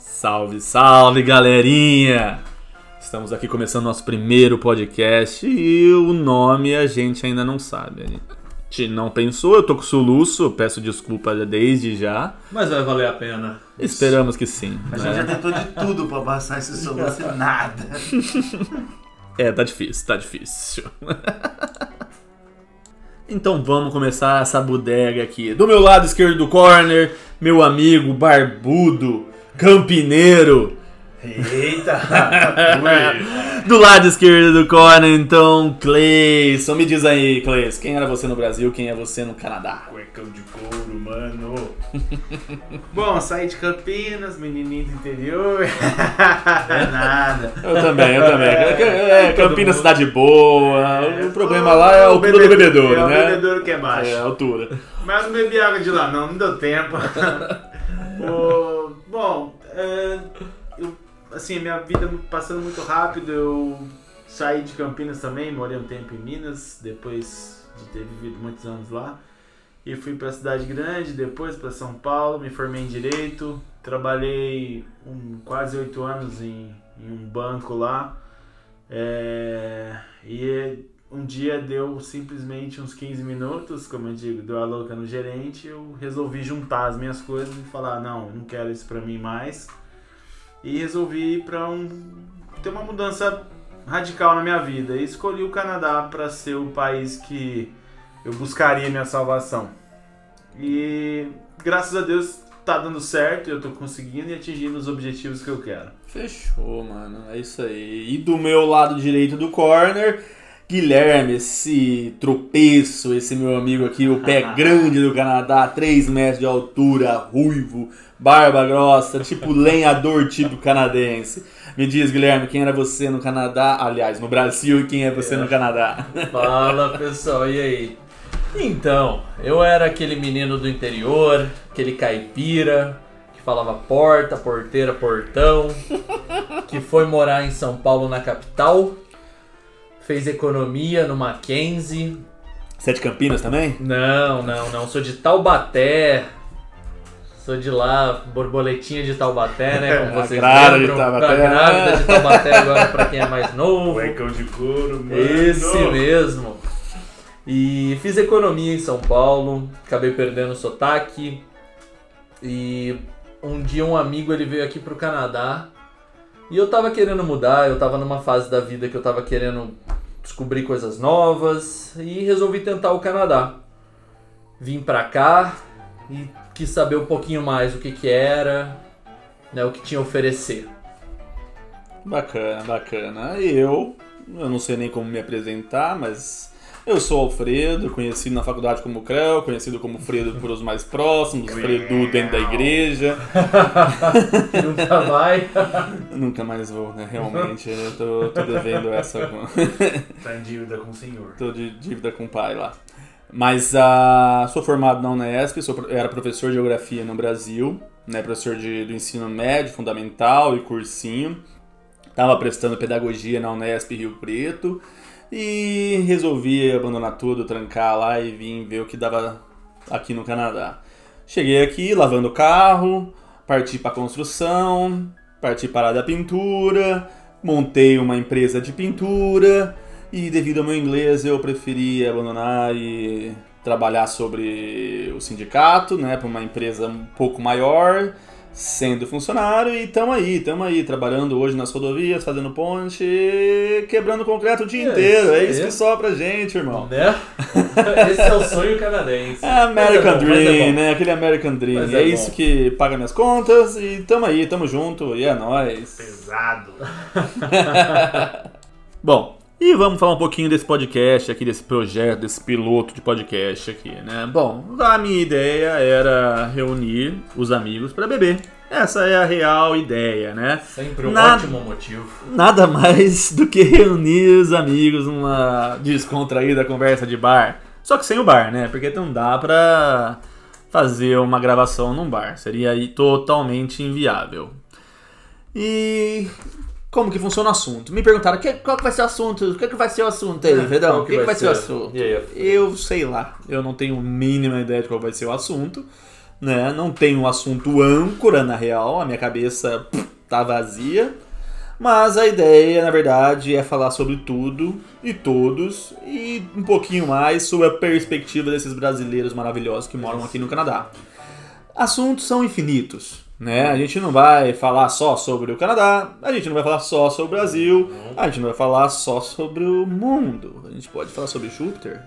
Salve, salve, galerinha! Estamos aqui começando nosso primeiro podcast e o nome a gente ainda não sabe. A gente não pensou, eu tô com soluço, peço desculpa desde já. Mas vai valer a pena. Esperamos que sim. A né? gente já tentou de tudo pra passar esse soluço e nada. É, tá difícil, tá difícil. então vamos começar essa bodega aqui. Do meu lado esquerdo do corner, meu amigo barbudo, campineiro. Eita! Do lado esquerdo do corner, então, Cleison. Me diz aí, Cleison, quem era você no Brasil, quem é você no Canadá? Cuecão de couro, mano. Bom, saí de Campinas, menininho do interior. é nada. Eu também, eu também. É, todo Campinas, mundo. cidade boa. É, o problema lá é a o altura do bebe- bebedouro, é o né? bebedouro que é baixo. É, a altura. Mas não bebi água de lá, não, não deu tempo. Bom, é, eu, assim, minha vida passando muito rápido, eu saí de Campinas também, morei um tempo em Minas, depois de ter vivido muitos anos lá. E fui para cidade grande, depois para São Paulo, me formei em Direito, trabalhei um, quase oito anos em, em um banco lá. É, e um dia deu simplesmente uns 15 minutos, como eu digo, deu a louca no gerente, eu resolvi juntar as minhas coisas e falar, não, não quero isso pra mim mais. E resolvi ir um ter uma mudança radical na minha vida. E escolhi o Canadá para ser o país que eu buscaria minha salvação. E graças a Deus tá dando certo, eu tô conseguindo e atingindo os objetivos que eu quero. Fechou, mano. É isso aí. E do meu lado direito do corner, Guilherme, esse tropeço, esse meu amigo aqui, o pé grande do Canadá, 3 metros de altura, ruivo, barba grossa, tipo lenhador tipo canadense. Me diz, Guilherme, quem era você no Canadá? Aliás, no Brasil e quem é você no Canadá? Fala pessoal, e aí? Então, eu era aquele menino do interior, aquele caipira que falava porta, porteira, portão, que foi morar em São Paulo na capital, fez economia no Mackenzie. Você é Campinas também? Não, não, não, sou de Taubaté. Sou de lá, borboletinha de Taubaté, né? Como vocês grávida de lembram. Taubaté. Grávida de Taubaté agora pra quem é mais novo. Cuecão de couro, mano. Esse mesmo. E fiz economia em São Paulo, acabei perdendo o sotaque. E um dia um amigo ele veio aqui pro Canadá e eu tava querendo mudar, eu tava numa fase da vida que eu tava querendo descobrir coisas novas e resolvi tentar o Canadá. Vim pra cá e quis saber um pouquinho mais o que que era, né, o que tinha a oferecer. Bacana, bacana. Eu, eu não sei nem como me apresentar, mas eu sou Alfredo, conhecido na faculdade como Creu, conhecido como Fredo por os mais próximos, Fredo dentro da igreja. Nunca vai. Nunca mais vou, né? Realmente, eu tô, tô devendo essa. Tá em dívida com o senhor. tô de dívida com o pai lá. Mas ah, sou formado na Unesp, sou, era professor de geografia no Brasil, né? Professor de, do ensino médio, fundamental e cursinho. Tava prestando pedagogia na Unesp Rio Preto e resolvi abandonar tudo, trancar lá e vim ver o que dava aqui no Canadá. Cheguei aqui lavando o carro, parti para construção, parti para a pintura, montei uma empresa de pintura e devido ao meu inglês eu preferi abandonar e trabalhar sobre o sindicato, né, para uma empresa um pouco maior, sendo funcionário e tamo aí, tamo aí, trabalhando hoje nas rodovias, fazendo ponte, quebrando concreto o dia É inteiro. É isso aí. que sobra gente, irmão. Né? Esse é o sonho canadense. É American é bom, é Dream, né? Aquele American Dream. É é isso bom. que paga minhas contas e tamo aí, tamo junto e é nóis. Pesado. Bom, e vamos falar um pouquinho desse podcast aqui, desse projeto, desse piloto de podcast aqui, né? Bom, a minha ideia era reunir os amigos para beber. Essa é a real ideia, né? Sempre um Nada- ótimo motivo. Nada mais do que reunir os amigos numa descontraída conversa de bar. Só que sem o bar, né? Porque não dá pra fazer uma gravação num bar. Seria aí totalmente inviável. E como que funciona o assunto? Me perguntaram que, qual que vai ser o assunto? O que, que vai ser o assunto aí, Fredão? Qual O que, que vai ser o assunto? E aí? Eu sei lá, eu não tenho a mínima ideia de qual vai ser o assunto, né? Não tem um assunto âncora, na real, a minha cabeça pff, tá vazia. Mas a ideia, na verdade, é falar sobre tudo e todos e um pouquinho mais sobre a perspectiva desses brasileiros maravilhosos que moram aqui no Canadá. Assuntos são infinitos, né? A gente não vai falar só sobre o Canadá, a gente não vai falar só sobre o Brasil, a gente não vai falar só sobre o mundo. A gente pode falar sobre Júpiter,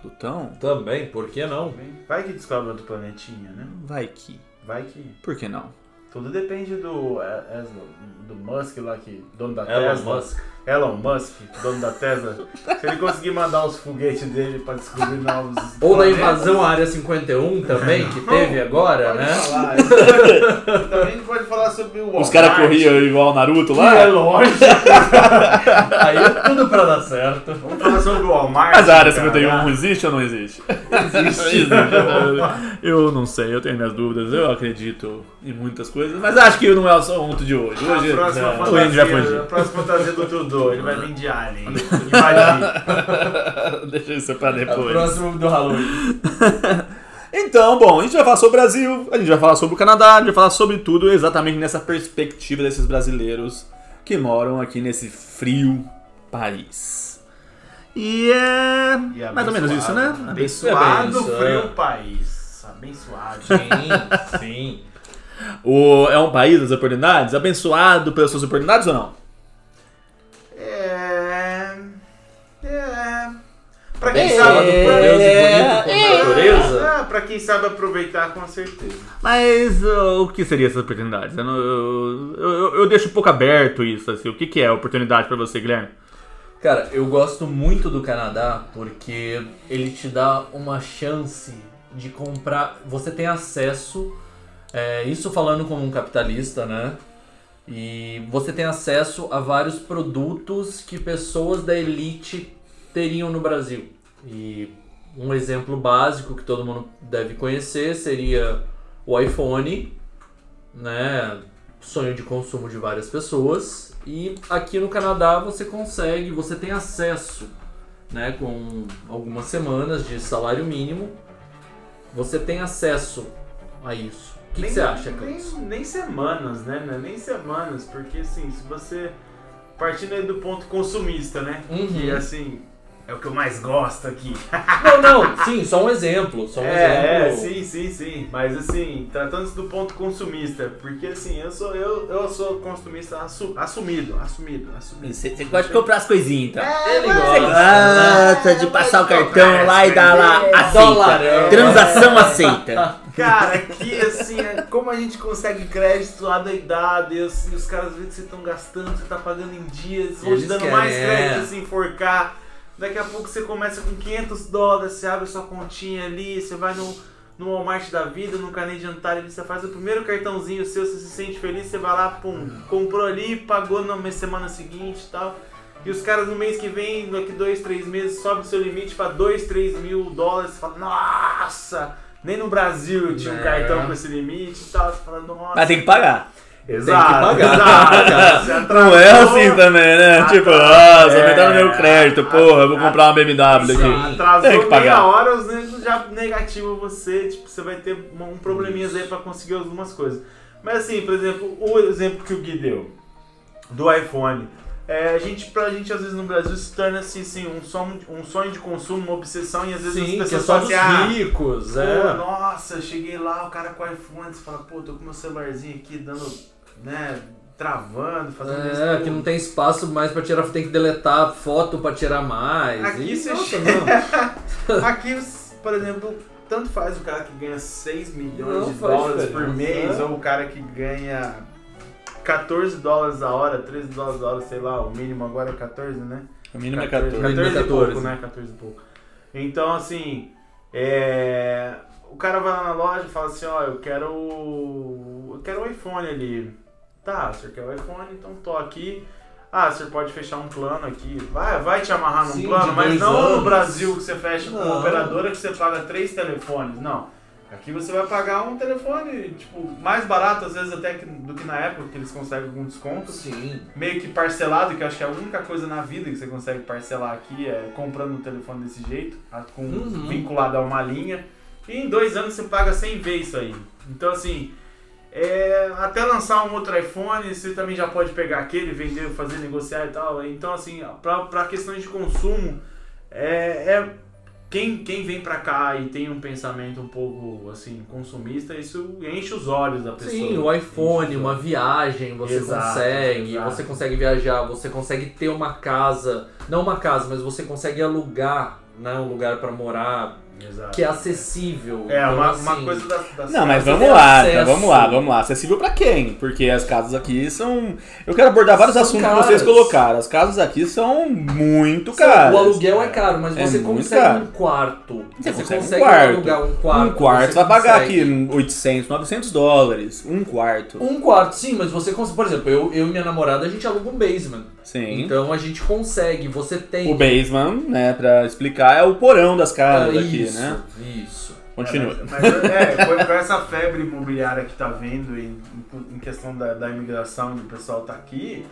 Plutão, Também, por que não? Vai que descobre outro planetinha, né? vai que. Vai que. Por que não? Tudo depende do, é, é, do Musk lá, que dono da Elon Tesla. Musk. Elon Musk, dono da Tesla. Se ele conseguir mandar os foguetes dele pra descobrir novos. Ou planetas, invasão à área 51 também, que teve agora, pode né? falar. Também pode falar sobre o Os caras corriam igual o Naruto É lá? lógico. Aí é tudo pra dar certo. Vamos falar sobre o Walmart. Mas a área cara. 51 existe ou não existe? Existe. Eu não sei, eu tenho minhas dúvidas. Eu acredito em muitas coisas, mas acho que não é o assunto de hoje. Hoje, A próxima vai fantasia, fugir. a próxima fantasia do Ele vai vir de Alien. Invadir. Deixa isso pra É o depois. próximo do Halloween. Então, bom, a gente vai falar sobre o Brasil, a gente vai falar sobre o Canadá, a gente vai falar sobre tudo exatamente nessa perspectiva desses brasileiros que moram aqui nesse frio país. E é E mais ou menos isso, né? Abençoado, Abençoado. frio país. Abençoado. Sim, sim. O, é um país das oportunidades? Abençoado pelas suas oportunidades ou não? Pra quem Bem, sabe. e bonito por natureza. Ah, pra quem sabe aproveitar, com certeza. Mas uh, o que seriam essas oportunidades? Eu, não- eu, eu- eu deixo um pouco aberto isso, assim. O que, que é oportunidade pra você, Guilherme? Cara, eu gosto muito do Canadá porque ele te dá uma chance de comprar. Você tem acesso, é, isso falando como um capitalista, né? E você tem acesso a vários produtos que pessoas da elite teriam no Brasil. E um exemplo básico que todo mundo deve conhecer seria o iPhone, né? Sonho de consumo de várias pessoas. E aqui no Canadá você consegue, você tem acesso, né? Com algumas semanas de salário mínimo, você tem acesso a isso. O que, que Nem- você acha, nem, Carlos? nem semanas, né? É Nem semanas, porque assim, se você. Partindo aí do ponto consumista, né? Uhum. Que assim, é o que eu mais gosto aqui. Não, não, sim, só um exemplo. Só um É, é, exemplo. sim, sim, sim. Mas assim, tratando-se do ponto consumista, porque assim, eu sou, eu, eu sou consumista assu- assumido, assumido, assumido. Você, gosta de comprar as coisinhas, então. É, Ele mas- gosta. Gosta de passar o cartão lá e dar lá, É, aceita. Transação aceita. Cara, aqui assim, é como a gente consegue crédito adoidado e assim, os caras veem que vocês estão gastando, você tá pagando em dias, vão te dando mais é. crédito se enforcar. Daqui a pouco você começa com 500 dólares, você abre sua continha ali, você vai no, no Walmart da vida, no Canadian Tire, você faz o primeiro cartãozinho seu, você se sente feliz, você vai lá, pum, comprou ali, pagou na semana seguinte e tal. E os caras no mês que vem, daqui dois, três meses, sobe o seu limite pra 2, 3 mil dólares. Você fala, nossa! Nem no Brasil eu tinha um É. cartão com esse limite e tal. Você fala, nossa. Mas tem que pagar. Exato, tem que pagar. exato. Não é atrasou, assim também, né? Ah, tipo, ah, você É. no meu crédito, porra, eu vou comprar uma BMW aqui. atrasou Tem que meia pagar. hora, os negros já negativam você, tipo, você vai ter um probleminhas aí pra conseguir algumas coisas. Mas assim, por exemplo, o exemplo que o Gui deu do iPhone. É, a gente, pra gente, às vezes, no Brasil, se torna assim, assim um, sonho, um sonho de consumo, uma obsessão, e às vezes Sim, as é pessoas só falam assim, ah, ricos, é. nossa, cheguei lá, o cara com iPhone, você fala, pô, tô com meu celularzinho aqui dando, né, travando, fazendo isso. É, que não tem espaço mais pra tirar, tem que deletar foto pra tirar mais. Aqui E, você nossa, não. Aqui, por exemplo, tanto faz o cara que ganha 6 milhões Não de dólares por mês, é. ou o cara que ganha 14 dólares a hora, 13 dólares a hora, sei lá, o mínimo agora é 14, né? O mínimo é 14, 14. 14 e 14. pouco, né? 14 e pouco. Então, assim, é... o cara vai lá na loja e fala assim, ó, eu quero o... eu quero o iPhone ali. Tá, o senhor quer o iPhone, então tô aqui. Ah, o senhor pode fechar um plano aqui. Vai, vai te amarrar num Sim, plano, mas não no anos. Brasil que você fecha com uma Não. operadora que você paga três telefones. Não. Aqui você vai pagar um telefone, tipo, mais barato às vezes até que, do que na época, que eles conseguem algum desconto Sim. meio que parcelado, que eu acho que é a única coisa na vida que você consegue parcelar aqui é comprando um telefone desse jeito, com, Uhum. vinculado a uma linha. E em dois anos você paga 100 vezes isso aí. Então, assim, é, até lançar um outro iPhone, você também já pode pegar aquele, vender, fazer, negociar e tal. Então, assim, para questões de consumo, é, é quem, quem vem pra cá e tem um pensamento um pouco assim consumista, isso enche os olhos da pessoa. Sim, o iPhone, uma viagem, você exato, consegue, exato. você consegue viajar, você consegue ter uma casa, não uma casa, mas você consegue alugar né, um lugar para morar Exato. que é acessível. É, então, uma, assim, uma coisa das, das Não, mas vamos lá, tá, vamos lá, vamos lá. Acessível para quem? Porque as casas aqui são. Eu quero abordar vários são assuntos caras. que vocês colocaram. As casas aqui são muito caras. O aluguel é caro, mas é você consegue caro. um quarto. Você, você consegue, consegue um quarto. alugar um quarto. Um quarto, você vai pagar aqui 800, 900 dólares. Um quarto. Um quarto, sim, mas você consegue. Por exemplo, eu, eu e minha namorada, a gente aluga um basement. Sim. Então a gente consegue, você tem. O basement, né, pra explicar, é o porão das casas é, aqui, isso, né? Isso. Continua. É, mas, é, com, com, essa febre imobiliária que tá vendo em, em questão da, da imigração e o pessoal tá aqui,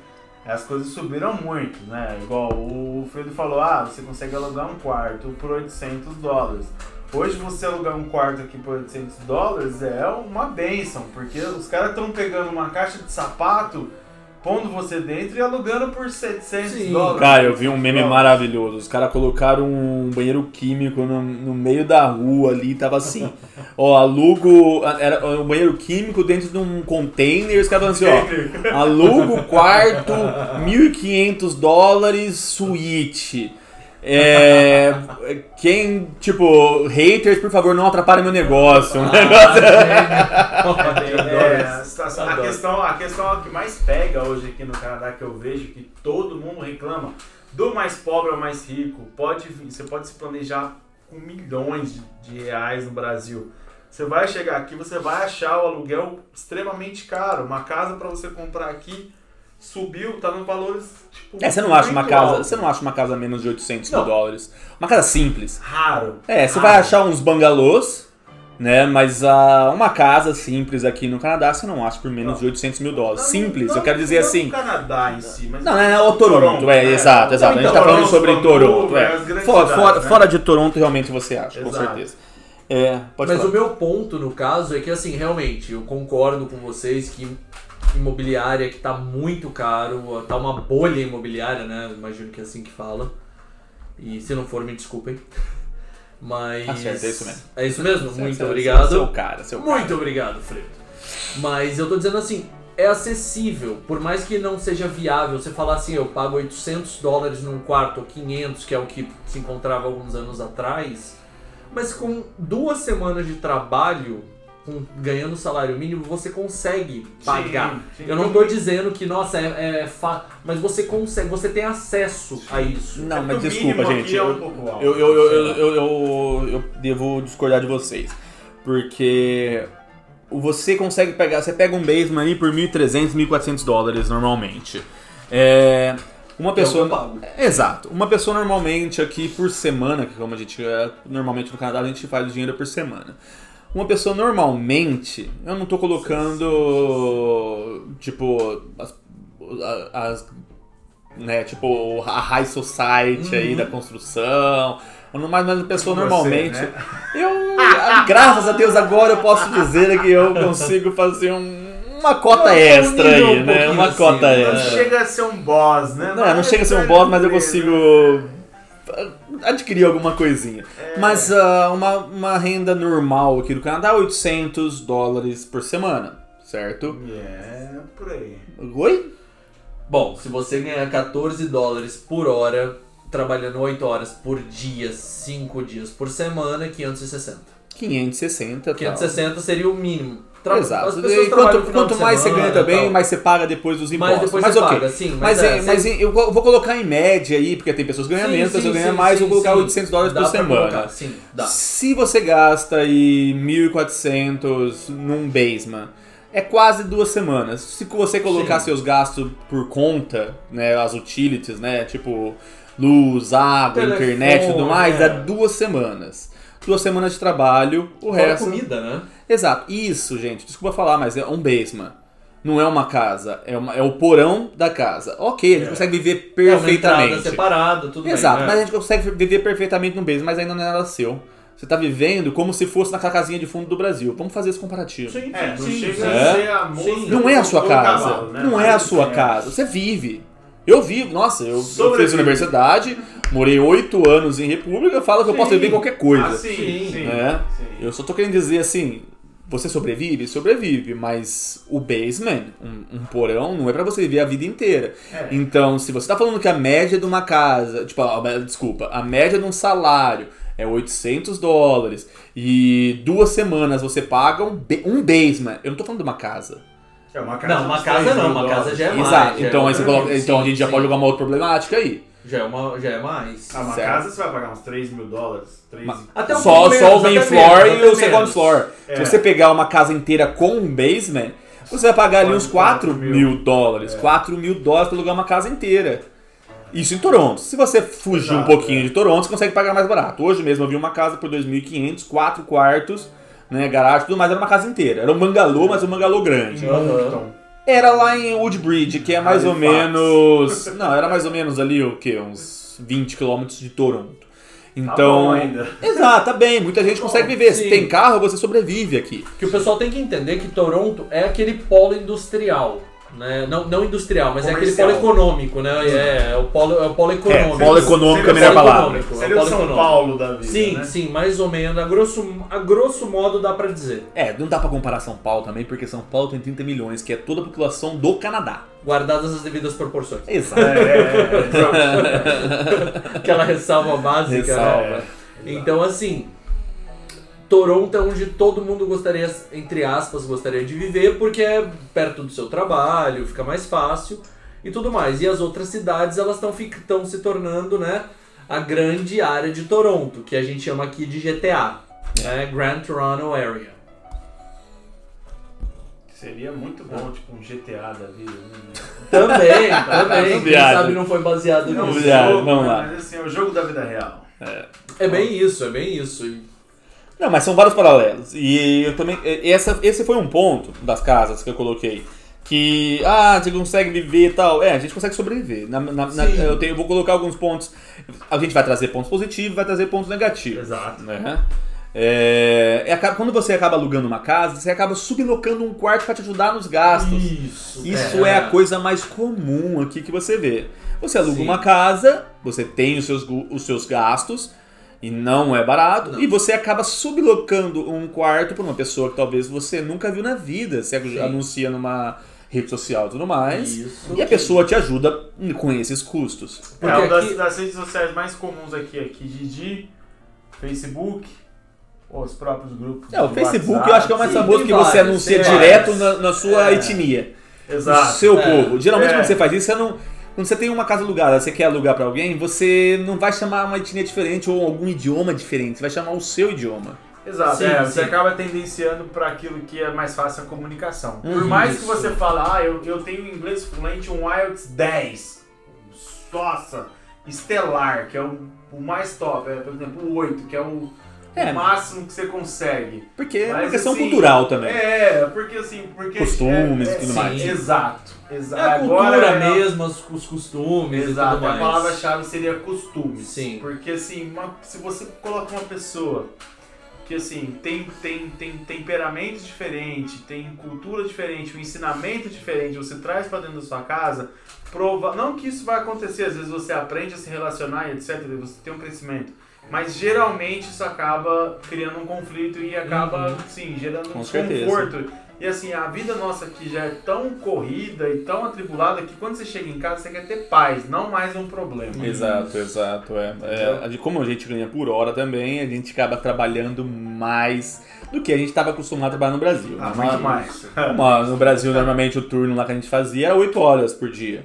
as coisas subiram muito, né? Igual o Fredo falou, ah, você consegue alugar um quarto por 800 dólares. Hoje você alugar um quarto aqui por 800 dólares é uma benção, porque os caras estão pegando uma caixa de sapato pondo você dentro e alugando por 700 Sim. dólares. Cara, eu vi um meme maravilhoso. Os caras colocaram um banheiro químico no, no, meio da rua ali, tava assim. ó, alugo. Era um banheiro químico dentro de um container. Os caras falaram assim, ó. Alugo quarto, 1.500 dólares, suíte. É, quem, tipo, haters, por favor, não atrapalhem meu negócio. Negócio... é, a, questão, a questão que mais pega hoje aqui no Canadá, que eu vejo que todo mundo reclama, do mais pobre ao mais rico, pode você pode se planejar com milhões de, de reais no Brasil. Você vai chegar aqui, você vai achar o aluguel extremamente caro. Uma casa para você comprar aqui subiu, tá nos valores tipo. É, você não acha uma casa, alto. você não acha uma casa menos de 800 não. mil dólares. Uma casa simples. Raro. É, você raro. vai achar uns bangalôs, né? Mas uh, uma casa simples aqui no Canadá você não acha por menos não. de 800 mil dólares. Não, simples, não, eu quero dizer assim. No Canadá em si, mas. Não, é, é o Toronto, Toronto é, é, exato, exato. a gente tá falando sobre Toronto. É. Fora, fora, né? fora, de Toronto, realmente você acha, exato. com certeza. É, Mas falar. o meu ponto, no caso, é que assim, realmente, eu concordo com vocês que imobiliária que tá muito caro, tá uma bolha imobiliária, né? Imagino que é assim que fala. E se não for, me desculpem. Mas. Tá certo, é isso mesmo. É isso mesmo? Certo, muito certo, obrigado. Seu cara, seu Muito cara. obrigado, Fredo. Mas eu tô dizendo assim, é acessível, por mais que não seja viável você falar assim, eu pago 800 dólares num quarto ou 500, que é o que se encontrava alguns anos atrás, mas com duas semanas de trabalho com, ganhando salário mínimo, você consegue pagar. Sim, sim. Eu não estou dizendo que, nossa, é, é fa... mas você consegue, você tem acesso sim. a isso. Não, mas desculpa, gente. É um eu, eu, eu, eu, eu, eu devo discordar de vocês. Porque você consegue pegar, você pega um basement aí por 1.300, 1.400 dólares normalmente. É, uma pessoa. É Exato. Uma pessoa normalmente aqui por semana, que como a gente é, normalmente no Canadá a gente faz o dinheiro por semana. Uma pessoa normalmente, eu não tô colocando, tipo, as, as né, tipo, a high society uhum. aí da construção, mas, mas a pessoa Você, normalmente, né? eu, graças a Deus agora eu posso dizer que eu consigo fazer um uma cota extra aí, um né? Uma assim, cota extra. Não chega a ser um boss, né? Não, não chega a ser um boss, mas eu consigo adquirir alguma coisinha. É. Mas uh, uma, uma renda normal aqui do Canadá, 800 dólares por semana, certo? É, por aí. Oi? Bom, se você ganhar 14 dólares por hora, trabalhando 8 horas por dia, 5 dias por semana, 560. 560, 560 tal. seria o mínimo. Tra Exato. E quanto, quanto mais você ganha também, mais você paga depois dos impostos. Mais depois mas ok. Paga, sim, mas, mas, é, mas eu vou colocar em média aí, porque tem pessoas que ganham menos, pessoas ganham mais, sim, vou colocar sim. 800 dólares dá por semana. Colocar, sim, dá. Se você gasta aí 1.400 num basement, é quase duas semanas. Se você colocar seus gastos por conta, né, as utilities, né, tipo luz, água, Telefone, internet e tudo mais, é. dá duas semanas duas semanas de trabalho, o Fora resto. comida, né? Exato. Isso, gente, desculpa falar, mas é um basement. Não é uma casa, é, uma, é o porão da casa. Ok, a gente é. consegue viver perfeitamente. É uma separado, tudo Exato, bem, né? mas a gente consegue viver perfeitamente no basement, mas ainda não era seu. você tá vivendo como se fosse naquela casinha de fundo do Brasil. Vamos fazer esse comparativo. Sim, É, não sim, chega sim. É. a ser a mosca Sim. Não é a sua casa. cavalo, né? Não é a sua é. casa. Você vive. Eu vivo. Nossa, eu, eu fiz universidade, morei oito anos em República, falo que eu posso viver em qualquer coisa. Ah, sim, Sim. sim. né? sim. Eu só tô querendo dizer assim, você sobrevive? Sobrevive, mas o basement, um, um porão, não é pra você viver a vida inteira. É. Então, se você tá falando que a média de uma casa, tipo, a- a- desculpa, a média de um salário é 800 dólares e duas semanas você paga um, um basement, eu não tô falando de uma casa. É uma Não, uma casa 3 não, uma casa dólares. já é mais. Exato, então, é aí você outra coloca- coisa. então a Sim, gente já sim. pode jogar uma outra problemática aí. Já é, uma, já é mais. Ah, uma Certo. casa você vai pagar uns 3 mil dólares. 3 Ma- Até um só, pouco só menos, o main até floor menos, e o second menos. floor. É. Se você pegar uma casa inteira com um basement, você vai pagar ali uns 4 4 mil, dólares. É. 4 mil dólares pra alugar uma casa inteira. Isso em Toronto. Se você fugir um Exato, pouquinho é. de Toronto, você consegue pagar mais barato. Hoje mesmo eu vi uma casa por 2.500, 4 quartos, né, garagem, tudo mais, era uma casa inteira. Era um bangalô, mas um bangalô grande. Moncton. Era lá em Woodbridge, que é mais ou menos... Não, era mais ou menos ali, o quê? Uns 20 quilômetros de Toronto. Tá Então... bom ainda. Exato, tá bem. Muita gente consegue viver. Se sim. tem carro, você sobrevive aqui. Que o pessoal tem que entender que Toronto é aquele polo industrial. Né? Não, não industrial, mas é aquele Comercial. polo econômico, né? É, é o polo, é o polo econômico. polo econômico é a melhor o palavra. econômico, é o Seria o polo São econômico. Paulo da vida, Sim, né? sim, mais ou menos. A grosso, a grosso modo dá pra dizer. É, não dá pra comparar São Paulo também, porque São Paulo tem 30 milhões, que é toda a população do Canadá. Guardadas as devidas proporções. Exato. É, é, é. Aquela ressalva básica, Ressalva. né? Então, assim, Toronto é onde todo mundo gostaria, entre aspas, gostaria de viver, porque é perto do seu trabalho, fica mais fácil e tudo mais. E as outras cidades, elas estão se tornando, né, a grande área de Toronto, que a gente chama aqui de GTA, né, Grand Toronto Area. Seria muito bom, tipo, um GTA da vida. né? Também, também, quem sabe não foi baseado Não, nisso. lá, jogo, vamos lá. Mas assim, é o jogo da vida real. É bem isso, é bem isso. Não, mas são vários paralelos. E eu também. Essa, esse foi um ponto das casas que eu coloquei. Que, ah, você consegue viver e tal. É, a gente consegue sobreviver. Na, na- na- eu, tenho, eu vou colocar alguns pontos. A gente vai trazer pontos positivos vai trazer pontos negativos. Exato. né? É, é, quando você acaba alugando uma casa, você acaba sublocando um quarto para te ajudar nos gastos. Isso. Isso é. a coisa mais comum aqui que você vê. Você aluga Sim. uma casa, você tem os seus, os seus gastos, e não é barato, Não. e você acaba sublocando um quarto para uma pessoa que talvez você nunca viu na vida. Você Sim. anuncia numa rede social e tudo mais, Isso. e a pessoa te ajuda com esses custos. Porque é, uma das, aqui- das redes sociais mais comuns aqui, aqui Didi, Facebook, os próprios grupos. É, o de Facebook WhatsApp. eu acho que é o mais famoso que você vários, anuncia direto na, na sua É. etnia. Exato. o seu É. povo. Geralmente É. quando você faz isso, você não. Quando você tem uma casa alugada, você quer alugar pra alguém, você não vai chamar uma etnia diferente ou algum idioma diferente, você vai chamar o seu idioma. Exato, Sim, é, sim. você acaba tendenciando para aquilo que é mais fácil a comunicação. Por Uhum. mais que Isso. você fale, ah, eu, eu tenho inglês fluente, um IELTS 10. Nossa, estelar, que é o, o mais top. É, por exemplo, o 8, que é o, É. o máximo que você consegue. Porque é uma questão assim, cultural também. É, porque assim, porque Costumes é, e tudo é, mais. Exato, É exato. a cultura Agora, é- mesmo, os, os costumes e Exato, tudo mais. a palavra-chave seria costumes. Sim. Porque assim, uma- se você coloca uma pessoa que assim, tem, tem, tem temperamento diferente, tem cultura diferente, um ensinamento diferente, você traz pra dentro da sua casa, prova... não que isso vai acontecer, às vezes você aprende a se relacionar e etc, você tem um crescimento. Mas geralmente isso acaba criando um conflito e acaba, Uhum. sim, gerando um desconforto. E assim, a vida nossa aqui já é tão corrida e tão atribulada que quando você chega em casa você quer ter paz, não mais um problema. Exato, exato. É. É, como a gente ganha por hora também, a gente acaba trabalhando mais do que a gente estava acostumado a trabalhar no Brasil. Ah, Uma- muito mais. uma- no Brasil, normalmente o turno lá que a gente fazia era 8 horas por dia.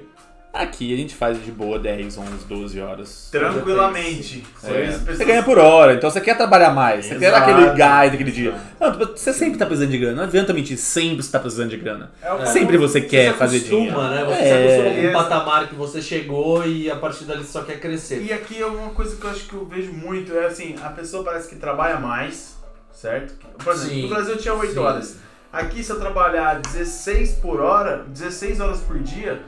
Aqui a gente faz de boa 10, 11, 12 horas. Tranquilamente. É, pessoas- Você ganha por hora, então você quer trabalhar mais, você quer aquele gás daquele dia. Não, você sempre tá precisando de grana, não adianta mentir, sempre você tá precisando de grana. É o Sempre você quer se fazer acostuma, dinheiro. né? Você É. se acostuma com um patamar que você chegou e a partir dali só quer crescer. E aqui é uma coisa que eu acho que eu vejo muito, é assim, a pessoa parece que trabalha mais, certo? Por exemplo, Sim. no Brasil tinha 8 Sim. horas. Aqui se eu trabalhar 16 por hora, 16 horas por dia,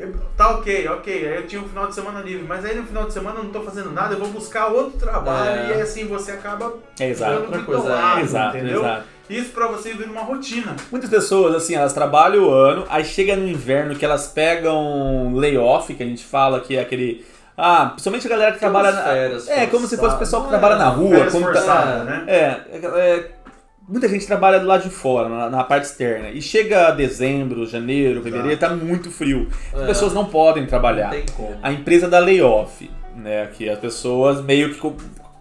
eu- tá ok, ok. Aí eu tinha um final de semana livre, mas aí no final de semana eu não tô fazendo nada, eu vou buscar outro trabalho É. e aí assim você acaba É, exato. Outra coisa, é, exato, entendeu? exato. Isso pra você vir numa rotina. Muitas pessoas, assim, elas trabalham o ano, aí chega no inverno que elas pegam layoff, que a gente fala que é aquele. Ah, principalmente a galera que trabalha na. férias É, como se fosse o pessoal que trabalha é na rua. férias Como tá- né? É, é, é, muita gente trabalha do lado de fora, na, na parte externa. E chega dezembro, janeiro, fevereiro, tá muito frio. As É. pessoas não podem Não trabalhar. tem como. A empresa dá layoff, né? Que as pessoas meio que co-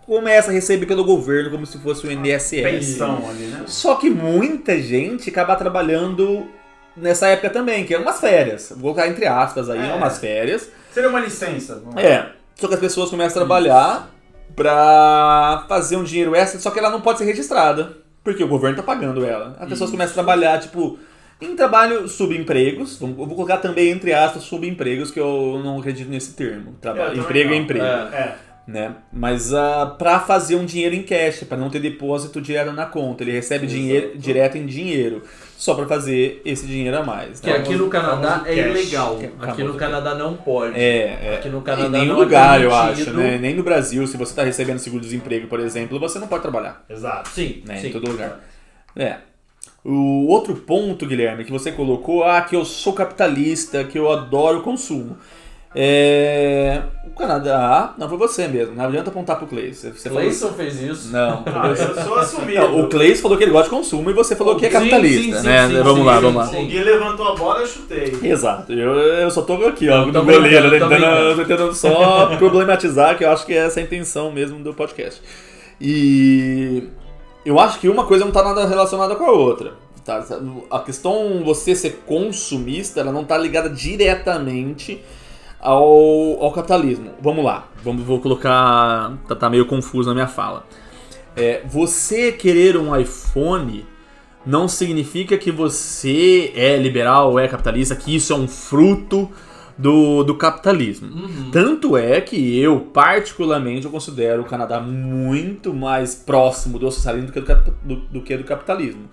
começam a receber pelo governo como se fosse o INSS. Pensão ali, né? Só que muita gente acaba trabalhando nessa época também, que é umas férias. Vou colocar entre aspas aí, É. umas férias. Seria uma licença. É. Só que as pessoas começam a trabalhar pra fazer um dinheiro extra, só que ela não pode ser registrada. Porque o governo tá pagando ela. As pessoas começam a trabalhar, tipo, em trabalho subempregos. Eu vou colocar também entre aspas subempregos, que eu não acredito nesse termo. Traba- Eu também emprego é emprego. É. É. Né? Mas uh, para fazer um dinheiro em cash, para não ter depósito direto na conta, ele recebe dinheiro direto em dinheiro, só para fazer esse dinheiro a mais. Que né? aqui no Canadá é cash. ilegal. Que é Aqui no Canadá não pode. É, é. Aqui no Em Canadá nenhum não é lugar, eu acho, né? Nem no Brasil, se você está recebendo seguro-desemprego, por exemplo, você não pode trabalhar, Exato. Sim, né? sim. Em todo lugar. É. O outro ponto, Guilherme, que você colocou, ah, que eu sou capitalista, que eu adoro o consumo. É... O Canadá. Não, foi você mesmo. Não adianta apontar pro Cleis. Você, você falou- Clayson fez isso. Não, Ah, eu sou assumido. Não, o Cleis falou que ele gosta de consumo e você falou que é capitalista, sim, sim, né? sim, vamos sim, lá, sim, vamos lá. O Gui levantou a bola, eu chutei. Exato, eu, eu só tô aqui, ó, Eu no tô goleiro, tentando, tô tentando só problematizar, que eu acho que é essa a intenção mesmo do podcast. E eu acho que uma coisa não tá nada relacionada com a outra. Tá? A questão você ser consumista, ela não tá ligada diretamente ao, ao capitalismo. Vamos lá, vamos, vou colocar. Tá, tá meio confuso na minha fala. É, você querer um iPhone não significa que você é liberal ou é capitalista, que isso é um fruto do, do capitalismo. Uhum. Tanto é que eu, particularmente, eu considero o Canadá muito mais próximo do socialismo do que do, do- do que do capitalismo.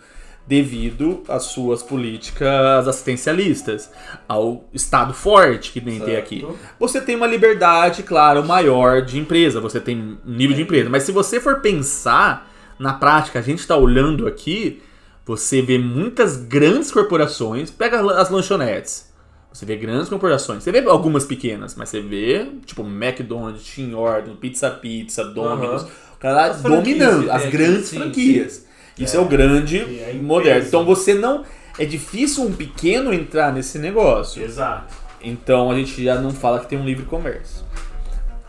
Devido às suas políticas assistencialistas, ao Estado forte que tem aqui. Certo. Você tem uma liberdade, claro, maior de empresa, você tem um nível de empresa. Mas se você for pensar na prática, a gente está olhando aqui, você vê muitas grandes corporações, pega as lanchonetes. Você vê grandes corporações, você vê algumas pequenas, mas você vê, tipo, McDonald's, Tim Hortons, Pizza Pizza, Domino's, o cara As dominando que as aqui, grandes sim, franquias. Isso é, o grande empresa. moderno. Então você não. É difícil um pequeno entrar nesse negócio. Exato. Então a gente já não fala que tem um livre comércio.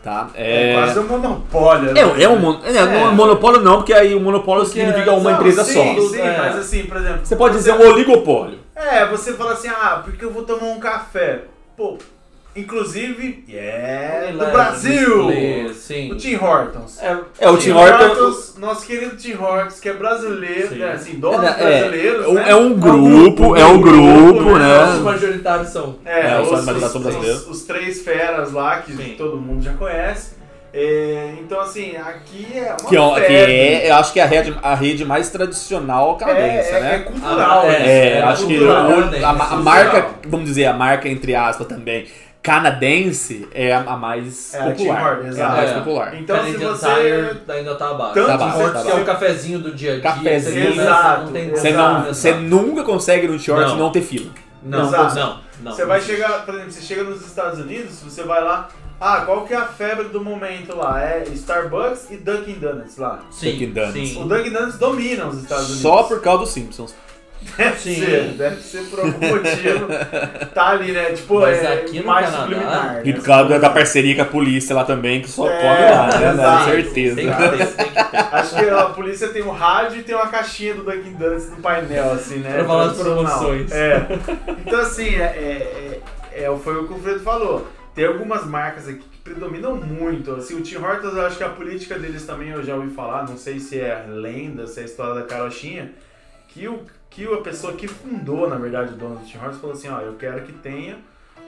Tá? É, É, quase um monopólio. né? é, é um mon- é, não é monopólio não, porque aí o monopólio Porque significa é- uma Não, empresa sim, só. Sim, É. mas assim, por exemplo. Você pode dizer um oligopólio. É, você fala assim, ah, porque eu vou tomar um café. Pô, inclusive, é do Brasil! display, Sim. O Tim Hortons. É, É, o sim. Tim Hortons- nosso querido Tim Hortons, que é brasileiro, Sim. né? Assim, donos É, é, brasileiros, é um- né? é um grupo, é um grupo, né? Os majoritários são. É, É, os, os, os- os três feras lá, que Sim. todo mundo já conhece. É, então, assim, aqui é uma Que, é, que é, eu acho que é a rede, a rede mais tradicional canadense, é, é, né? é cultural. Ah, né? É, É, acho que cultural, o- né? a, a marca, vamos dizer, a marca entre aspas também, canadense é a, mais É, popular. Hortons, é a mais exato. popular. Então, se Canadian você... Tire ainda tá abaixo. Tanto Tá abaixo, tá que é o abaixo. cafezinho do dia a dia. Cafezinho. você começa, Exato, Não tem Você, não, você nunca consegue no shorts Não. não ter fila. Não, Exato. não, não. Você vai chegar, por exemplo, você chega nos Estados Unidos, você vai lá, ah, qual que é a febre do momento lá? É Starbucks e Dunkin' Donuts lá. Sim, Dunkin' Donuts. sim. O Dunkin' Donuts domina os Estados Unidos. Só por causa dos Simpsons. Deve Sim. ser, deve ser por algum motivo. Tá ali, né? Tipo, Mas é aqui no mais Canadá- subliminar. E né? por causa da parceria com a polícia lá também, que só É, come lá, né? exato. Com certeza. Tem que ter, tem que ter. Acho que a polícia tem um rádio e tem uma caixinha do Dunkin' Donuts no painel, assim, né? Pra falar das Tradicional. promoções. É. Então, assim, é, é, é, é, foi o que o Fredo falou. Tem algumas marcas aqui que predominam muito. Assim, o Tim Hortons, eu acho que a política deles também eu já ouvi falar, não sei se é lenda, se é a história da carochinha, que, o, que a pessoa que fundou, na verdade, o dono do Tim Hortons falou assim, ó, eu quero que tenha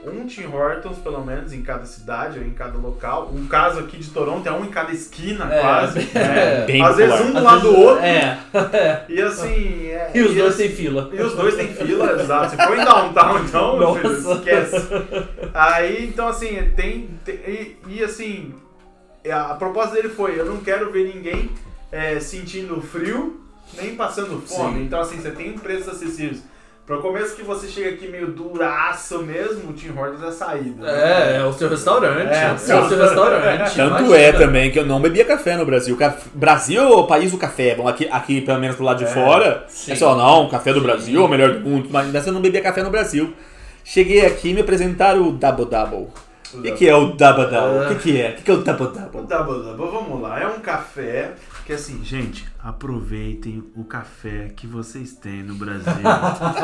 um Tim Hortons, pelo menos, em cada cidade ou em cada local. Um caso aqui de Toronto é um em cada esquina, É, quase. é. né? Bem Às vezes um do Às lado do outro. É. E assim. é- E os dois assim- têm fila. e os dois têm fila, exato. Se for em downtown, então, filho, esquece. Aí, então assim, tem. tem- e, e, assim, a, a proposta dele foi: eu não quero ver ninguém é, sentindo frio nem passando fome. Sim. Então, assim, você tem preços acessíveis. Para começo que você chega aqui meio duraço mesmo, o Tim Hortons é a saída. né? É, é o seu restaurante. É, É, o o seu- restaurante. Tanto imagina. é também que eu não bebia café no Brasil. Caf- Brasil é o país do café. Bom, aqui, aqui pelo menos pro lado de É, fora, sim. é só, não, o café do Sim. Brasil é o melhor do mundo. Mas ainda assim eu não bebia café no Brasil. Cheguei aqui e me apresentaram o Double Double. O que, que é o Double Double? O que, que é? O que, que é o Double O Double? Double Double, vamos lá. É um café que assim, gente, aproveitem o café que vocês têm no Brasil.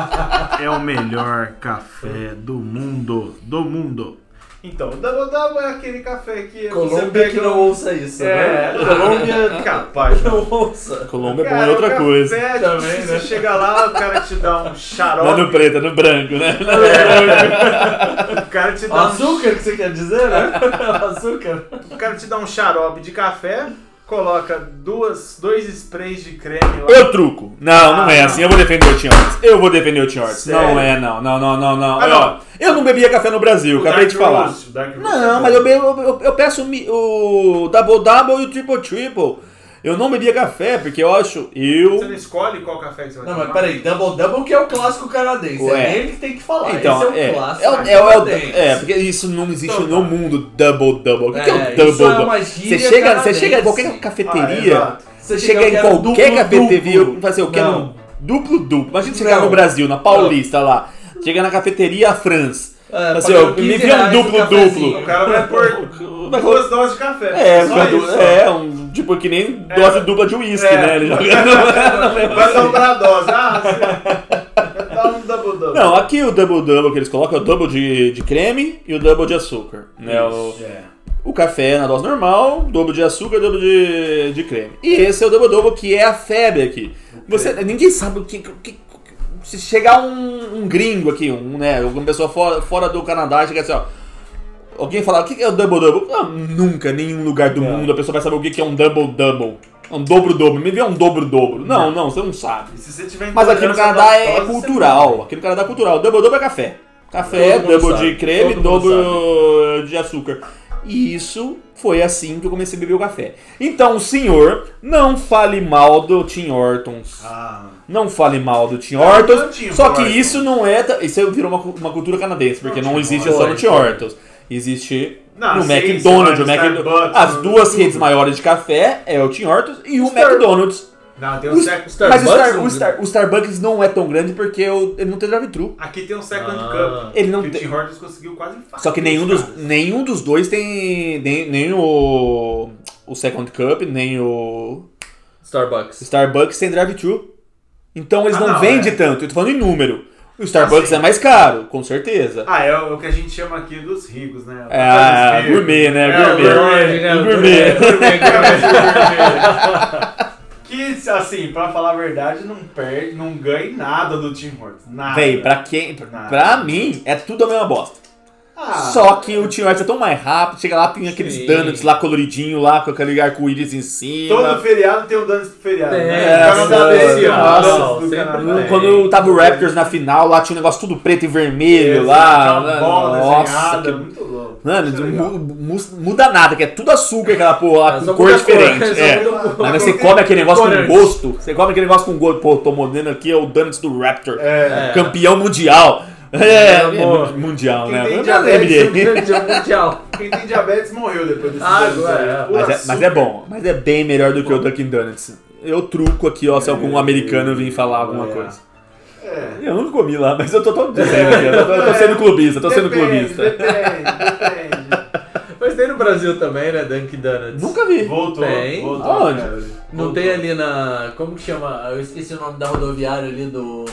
é o melhor café do mundo. Do mundo. Então, o Double Double é aquele café que você Colômbia pega... que não ouça isso, É, né? Colômbia capaz. né? Não ouça. Colômbia é bom é outra o coisa. café, Também, né? Você chega lá, o cara te dá um Não é xarope. no preto, é no branco, né? O cara te dá um Açúcar que você quer dizer, né? Açúcar. O cara te dá um xarope de café, coloca duas, dois sprays de creme lá. Eu truco. Não, não é assim. Eu vou defender o Tim Hortons. Eu vou defender o Tim Hortons. Não é, não. Não, não, não, não. Ah, Ó, não. Eu não bebia café no Brasil, O acabei de falar. Roast Não, mas eu, bebo- eu, eu peço o Double Double e o Triple Triple. Eu não bebia café, porque eu acho. Eu. Você não escolhe qual café que você vai Não, tomar? mas peraí, Double Double que é o clássico canadense. Ué. É ele que tem que falar. Então, Esse é o é, clássico é, o- é, o- é, o- canadense. é, porque isso não existe Então, no tá. mundo Double Double. O que, que é É, o Double isso é Double? uma você gíria chega, você canadense. chega em qualquer Ah, cafeteria, exato. você Você chega em qualquer cafeteria, eu fazer, eu quero Não. um duplo duplo. Imagina você chegar Não. no Brasil, na Paulista lá, chega na cafeteria France. É, Assim, ó, me 15 vê um duplo o duplo. O cara vai pôr duas doses de café. É, só quando- isso. é, um, tipo que nem dose dupla de uísque, É. né? Ele joga Vai dobrar a dose. Ah, você... Dá um double double. Não, aqui o double double que eles colocam é o double de, de creme e o double de açúcar. Né? O, É. o café na dose normal, double de açúcar e double de, de creme. E esse é o double double que é a febre aqui. Você, ninguém sabe o que. que- se chegar um, um gringo aqui, um, né, uma pessoa fora, fora do Canadá, chega assim, ó. Alguém falar, o que é o double double? Ah, nunca, em nenhum lugar do mundo a pessoa vai saber o que é um double double. Um dobro dobro. Me vê um dobro dobro. Não, não, você não sabe. Mas aqui no Canadá é cultural. Aqui no Canadá é cultural. Double double é café. Café, Todo double de creme, double de açúcar. E isso foi assim que eu comecei a beber o café. Então, senhor, não fale mal do Tim Hortons. Ah, Não fale mal do Tim Não, Hortons. não só que isso não é. Isso virou uma, uma cultura canadense, porque Não, não, existe só no Tim Hortons. Existe Não, no McDonald's. o Starbucks, As duas tudo. redes maiores de café é o Tim Hortons e o Star- McDonald's. Não, tem O- um sec... Star- Mas o, Star- Starbucks o, Star- o Starbucks não é tão grande porque o- ele não tem drive-thru. Aqui tem um second Ah. cup. Ele não tem- o Tim Hortons conseguiu quase fazer. Só que nenhum dos, nenhum dos dois tem. Nem, nem o, o Second Cup, nem o Starbucks. Starbucks tem drive-thru. Então eles Ah, não, não, vendem é. tanto. Eu tô falando em número. O Starbucks sim. é mais caro, com certeza. Ah, é o que a gente chama aqui dos ricos, né? É, ricos. gourmet, né? É, Gourmet. gourmet, né? O gourmet. Que, assim, pra falar a verdade, não perde, não ganha nada do Tim Hortons. Nada. Véi, pra quem. Nada. pra mim, é tudo a mesma bosta. Ah, Só que o Tim Hortons é tão mais rápido. Chega lá, tem aqueles Sim. donuts lá coloridinho lá, com aquele arco-íris em cima. Todo feriado tem o Donuts pro feriado. Tem, né? é, O Canadá sim, desse ano, nossa, do. Quando tava o Raptors na final, lá tinha um negócio tudo preto e vermelho Esse, lá. né? bola Nossa, desenhada, que... muito louco. Mano, é muda nada, que é tudo açúcar aquela porra lá, É, com cor diferente. cor, é. muda. Mas você come aquele negócio com gosto. Você come aquele negócio com gosto. Pô, tô mordendo aqui, é o Donuts do Raptor. É. Campeão mundial. É, amor. é, mundial, Quem né? tem diabetes, mundial. Quem tem diabetes morreu depois desse Ah, agora é. Mas é, mas é bom, mas é bem melhor do que o Dunkin' Donuts. Eu truco aqui, ó, se algum americano vir falar alguma É. coisa. É. Eu nunca comi lá, mas eu tô todo dizendo aqui. Eu tô, eu tô sendo clubista, tô sendo Depende, clubista. Depende, depende. Mas tem no Brasil também, né? Dunkin' Donuts. Nunca vi. Voltou, Tem. voltou. Aonde? cara. Não Voltou. tem ali na. Como que chama? Eu esqueci o nome da rodoviária ali do.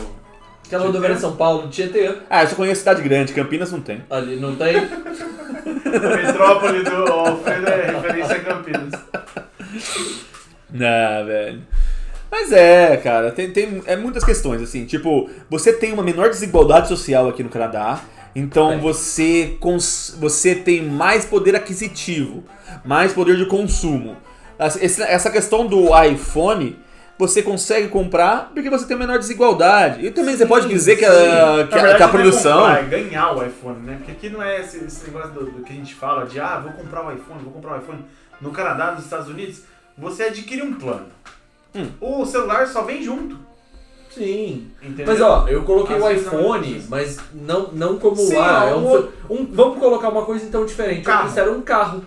Aquela rodoviária de São Paulo, Tietê. Ah, eu só conheço cidade grande, Campinas não tem. Ali, não tem? A metrópole do Alfredo é referência a Campinas. Não, velho. Mas é, cara, tem, tem é muitas questões, assim, tipo, você tem uma menor desigualdade social aqui no Canadá, então Tem. você, cons, você tem mais poder aquisitivo, mais poder de consumo. Essa- Essa questão do iPhone você consegue comprar porque você tem menor desigualdade. E também você Sim, pode dizer que a, que a- verdade, que a não é produção. comprar, é ganhar o iPhone, né? Porque aqui não é esse, esse negócio do, do que a gente fala de ah, vou comprar o iPhone, vou comprar o iPhone. No Canadá, nos Estados Unidos, você adquire um plano. Hum. O celular só vem junto. Sim. Entendeu? Mas ó, eu coloquei Às o é iPhone, mas não, não como Sim, ah, é é um um, outro- um- Vamos colocar uma coisa então diferente. Carro. Eu um carro.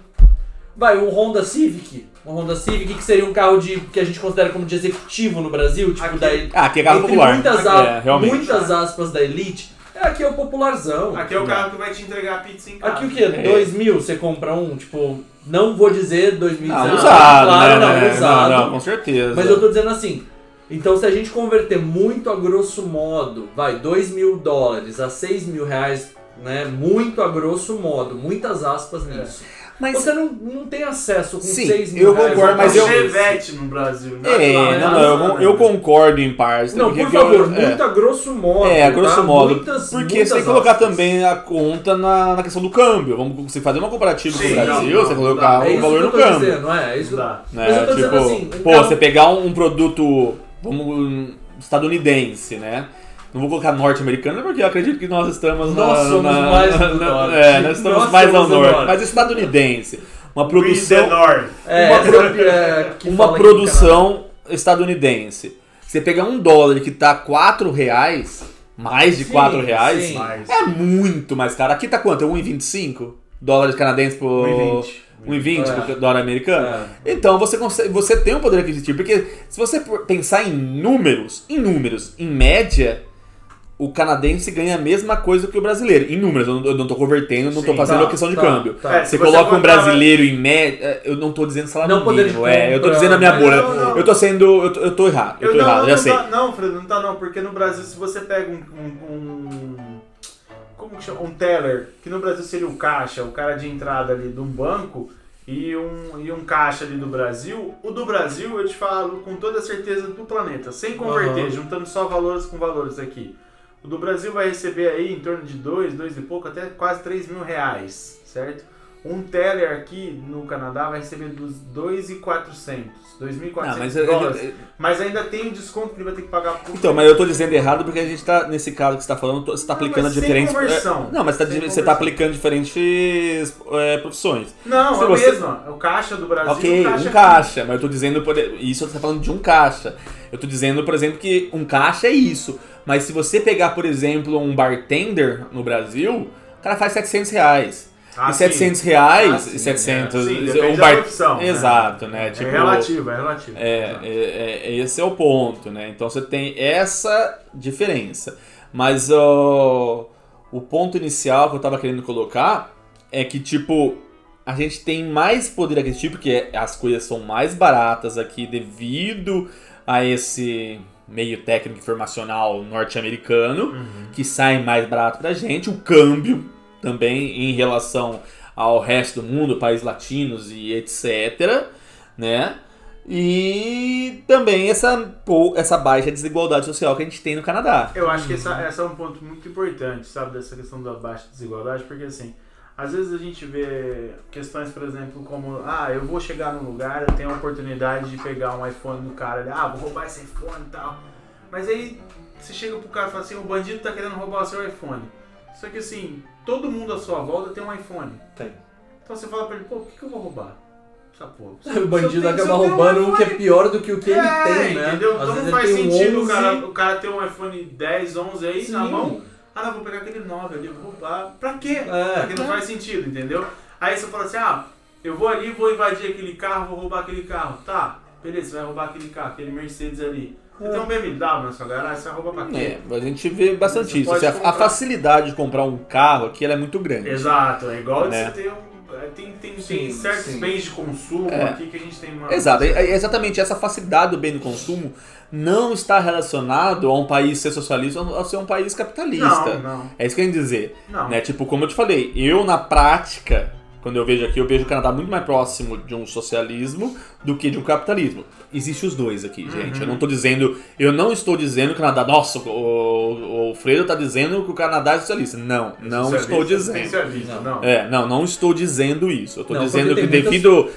Vai, um Honda Civic. Um Honda Civic que seria um carro de que a gente considera como de executivo no Brasil, tipo Aqui. da Ah, que é carro entre popular. muitas, É, a- muitas aspas da Elite. É, aqui é o popularzão. Aqui é o carro que vai te entregar a pizza em casa. Aqui o que? É. 2 mil você compra um? Tipo, não vou dizer 2019. Não, usado, claro, né, não, né? usado. Não, não, com certeza. Mas eu tô dizendo assim. Então, se a gente converter muito a grosso modo, vai, 2 mil dólares a 6 mil reais, né? Muito a grosso modo, muitas aspas nisso. Mas- Você não, não tem acesso com Sim, 6 mil eu reais. concordo, a mas É eu- um Chevette no Brasil. né? É, não, não, eu, eu concordo em partes. Não, porque por que eu- favor, é. grosso modo. É, a grosso tá? modo. Muitas, porque muitas você tem que colocar aspas. também a conta na, na questão do câmbio. Vamos você fazer uma comparativa com o Sim, Brasil, não, não, você colocar. É o isso valor que no câmbio. dizendo, não é? É isso Não dá. Mas eu tô tipo, dizendo assim, um pô, carro- você pegar um, um produto vamos, um, estadunidense, né? Não vou colocar norte-americano porque eu acredito que nós estamos na- Nós somos na- mais na- do na- norte. É, nós estamos Nós mais ao norte. norte. Mas estadunidense. Uma produção, North. É, uma pro- é, uma produção estadunidense. Você pegar um dólar que tá 4 reais, mais de Sim, 4 reais, sim. É muito mais caro. Aqui tá quanto? 1,25 dólares canadenses por 1,20. 1,20 É. por dólar americano? É. Então você consegue, você tem um poder aquisitivo, porque se você pensar em números, em números, em média, o canadense ganha a mesma coisa que o brasileiro. Em números, eu não, eu não tô convertendo, não tô Sim, fazendo tá, a questão de tá, câmbio. tá. É, Você você coloca um brasileiro em média, eu não tô dizendo salário Não poder de mínimo, é, eu tô dizendo a minha bolha. Não, não. Eu tô sendo, eu tô, eu tô errado, eu Eu tô não, errado, não, já não sei. Tá, não, Fredo, não tá não, porque no Brasil se você pega um, um, um- como que chama? Um teller, que no Brasil seria o caixa, o cara de entrada ali de um banco e um, e um caixa ali do Brasil, o do Brasil eu te falo com toda a certeza do planeta, sem converter, Aham. juntando só valores com valores aqui. O do Brasil vai receber aí em torno de 2, 2 e pouco, até quase 3 mil reais, certo? Um teller aqui no Canadá vai receber dos 2,400, 2.400 Não, mas, é- dólares. é- Mas ainda tem o desconto que ele vai ter que pagar por então, mas eu tô dizendo errado porque a gente tá, nesse caso que você tá falando, você tá Não, aplicando mas sem diferentes. conversão. é, não, mas tá- Sem você tá conversão. aplicando diferentes é, profissões. Não, Se é a você- mesma. É o caixa do Brasil. Ok, o caixa um aqui. caixa, mas eu tô dizendo, por- isso você tá falando de um caixa. Eu tô dizendo, por exemplo, que um caixa é isso. Mas se você pegar, por exemplo, um bartender no Brasil, o cara faz 700 reais. Ah, e sim. 700 reais, Ah, sim, e 700... é. Sim, um bar- da profissão, né? Exato, né? Tipo, é relativo, é relativo. é, é, é- esse é o ponto, né? Então você tem essa diferença. Mas ó, o ponto inicial que eu tava querendo colocar é que, tipo, a gente tem mais poder aquisitivo, porque as coisas são mais baratas aqui devido a esse meio técnico informacional norte-americano, Uhum. que sai mais barato pra gente. O câmbio também em relação ao resto do mundo, países latinos e etc, né? E também essa, essa baixa desigualdade social que a gente tem no Canadá. Eu acho que essa, essa é um ponto muito importante, sabe, dessa questão da baixa desigualdade, porque assim, às vezes a gente vê questões, por exemplo, como, ah, eu vou chegar num lugar, eu tenho a oportunidade de pegar um iPhone do cara, ele, ah, vou roubar esse iPhone e tal. Mas aí você chega pro cara e fala assim, o bandido tá querendo roubar o seu iPhone. Só que assim, todo mundo à sua volta tem um iPhone. Tem. Então você fala pra ele, pô, por que, que eu vou roubar? Essa porra. O bandido acaba roubando um que é pior do que o que ele é, tem, né? Entendeu? Às então vezes não ele faz tem um sentido o, 11. cara, o cara ter um iPhone 10, 11 aí na Sim. mão. Ah, não, vou pegar aquele 9 ali, vou roubar. Pra quê? É. Porque não faz sentido, entendeu? Aí você fala assim, ah, eu vou ali, vou invadir aquele carro, vou roubar aquele carro. Tá, beleza, você vai roubar aquele carro, aquele Mercedes ali. Você tem um BMW na sua garagem, você vai roubar pra quê? É, a gente vê bastante Você isso. Assim, a, a facilidade de comprar um carro aqui ela é muito grande. Exato, é igual Né? você ter um... é, Tem, tem, Sim, tem certos sim. bens de consumo É. aqui que a gente tem uma... Exato, é- é exatamente essa facilidade do bem do consumo não está relacionado a um país ser socialista ou a ser um país capitalista. Não, não, É isso que eu quero dizer. não. Né? Tipo, como eu te falei, eu na prática, quando eu vejo aqui, eu vejo o Canadá muito mais próximo de um socialismo do que de um capitalismo. Existem os dois aqui, gente. Uhum. Eu não tô dizendo. Eu não estou dizendo que o Canadá. Nossa, o, o Freire tá dizendo que o Canadá é socialista. Não, não Socialista, estou dizendo. Socialista, não. É, não, não estou dizendo isso. Eu estou dizendo que muitas- devido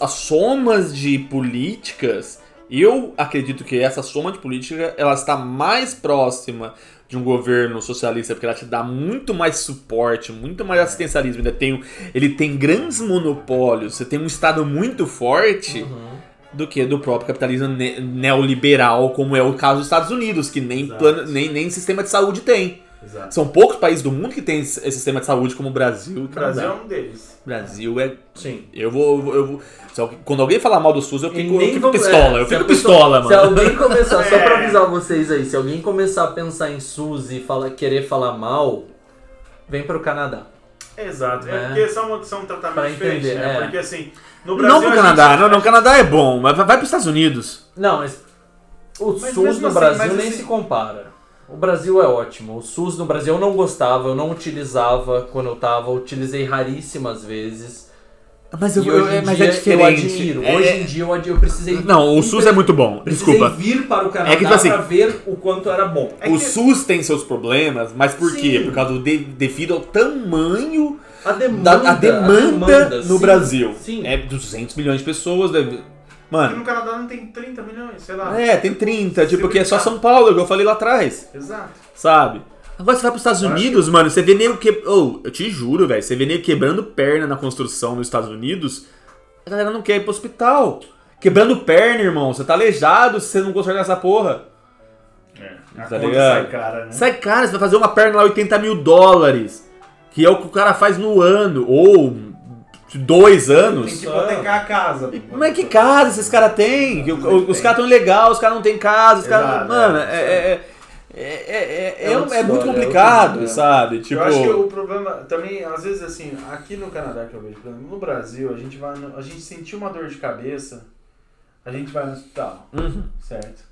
às somas de políticas Eu acredito que essa soma de política ela está mais próxima de um governo socialista, porque ela te dá muito mais suporte, muito mais assistencialismo. Ainda tem, ele tem grandes monopólios, você tem um Estado muito forte Uhum. do que do próprio capitalismo ne- neoliberal, como é o caso dos Estados Unidos, que nem, plano, nem, nem sistema de saúde tem. Exato. São poucos países do mundo que tem esse sistema de saúde como o Brasil. O Brasil é um deles. Brasil é. Sim. Eu vou. Eu vou se alguém- quando alguém falar mal do SUS, eu fico, eu fico vamos- pistola. é, eu se fico pessoa- pistola, Se mano. alguém começar, só É. pra avisar vocês aí, se alguém começar a pensar em SUS e fala, querer falar mal, vem pro Canadá. Exato. É, É. porque são, são tratamentos Pra diferentes, entender, né? é. Porque assim, no Brasil. Não pro Canadá, gente- não, não. O Canadá é bom, mas vai pros Estados Unidos. Não, mas o Mas SUS no assim, Brasil nem assim- se compara. O Brasil é ótimo. O SUS no Brasil eu não gostava, eu não utilizava quando eu tava, utilizei raríssimas vezes. Mas, e hoje em mas dia é diferente. eu admiro. É- Hoje em dia eu, ad- eu precisei. Não, o SUS é muito bom. Precisei Desculpa. vir para o Canadá É que, tipo assim, pra ver o quanto era bom. É O que- SUS tem seus problemas, mas por quê? Sim. Por causa do de- devido ao tamanho A da demanda, a demanda, no sim, Brasil. Sim. É 200 milhões de pessoas. deve- Aqui Mano, no Canadá não tem 30 milhões, sei lá. é, tem 30, tipo, porque é só. São Paulo, que eu falei lá atrás, Exato. sabe? Agora você vai pros Estados Eu acho Unidos, mano, você vê nego que. Oh, eu te juro, velho, você vê nego quebrando perna na construção nos Estados Unidos, a galera não quer ir pro hospital. Quebrando perna, irmão. Você tá aleijado se você não consertar essa porra. É. Tá sai cara, né? Sai cara, você vai fazer uma perna lá 80 mil dólares. Que é o que o cara faz no ano. Ou dois Tem anos. que hipotecar a casa. Mas que casa esses caras têm? Os caras tão legais, os caras não têm casa, os caras. Mano, é. é. é, é, muito é complicado, sabe? Tipo. Eu acho que o problema também, às vezes assim, aqui no Canadá que eu vejo, por exemplo, no Brasil, a gente vai, a gente sentiu uma dor de cabeça, a gente vai no hospital, Uhum. certo?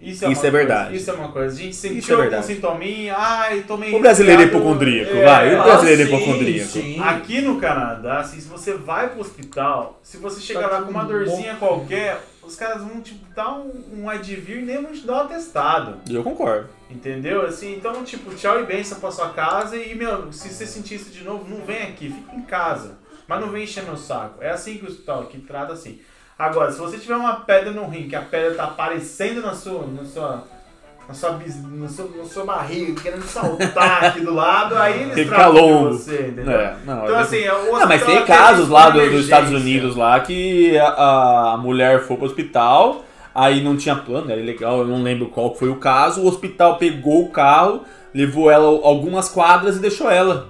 Isso é coisa, verdade. Isso é uma coisa. A gente Isso é sentiu algum sintominha, ai, tomei O brasileiro é hipocondríaco, é, vai. O Ah, brasileiro é sim, hipocondríaco. sim. Aqui no Canadá, assim, se você vai pro hospital, se você chegar Tá lá com uma dorzinha qualquer, os caras vão te dar um, um advir e nem vão te dar um atestado. Eu concordo. Entendeu? Assim, então, tipo, tchau e benção pra sua casa e, meu, se você sentir isso de novo, não vem aqui, fica em casa. Mas não vem encher meu saco. É assim que o hospital aqui trata assim. Agora, se você tiver uma pedra no rim, que a pedra tá aparecendo na sua, na sua, na sua, bis- na sua, na sua barriga, querendo saltar aqui do lado, aí eles calombo. de você, entendeu? É, não, Então, é- assim, é o Ah, mas tem casos é lá do- dos Estados. Unidos lá que a, a mulher foi pro hospital, aí não tinha plano, era ilegal, eu não lembro qual foi o caso. O hospital pegou o carro, levou ela algumas quadras e deixou ela.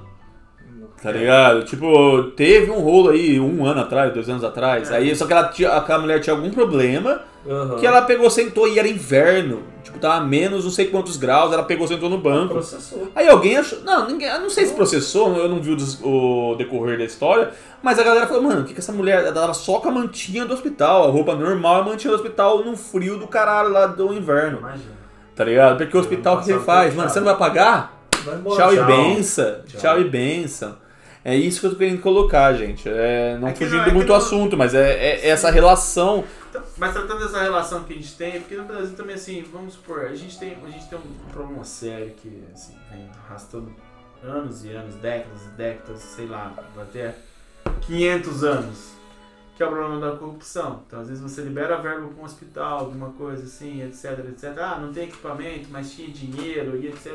Tá ligado? Tipo, teve um rolo aí um ano atrás, dois anos atrás. É. Aí só que ela tinha, aquela mulher tinha algum problema Aham. que ela pegou, sentou e era inverno. Tipo, tava menos não sei quantos graus, ela pegou, sentou no banco. processou. Aí alguém achou. Não, ninguém, eu não sei se processou, eu não vi o, o decorrer da história, mas a galera falou, mano, o que, que essa mulher. Ela tava só com a mantinha do hospital, a roupa normal, a mantinha do hospital no frio do caralho lá do inverno. Imagina. Tá ligado? Porque o hospital o que você faz? Mano, você não vai pagar? Vai embora. Tchau, e Tchau. benção. Tchau. Tchau. e benção. É isso que eu tô querendo colocar, gente. É, não É fugindo não- é muito do assunto, mas é, é essa relação. Então, mas tratando dessa relação que a gente tem, porque no Brasil também, assim, vamos supor, a gente tem, a gente tem um problema sério que, assim, vem arrastando anos e anos, décadas e décadas, sei lá, até 500 anos, que é o problema da corrupção. Então, às vezes você libera verba para um hospital, alguma coisa assim, etc, etc. Ah, não tem equipamento, mas tinha dinheiro e etc.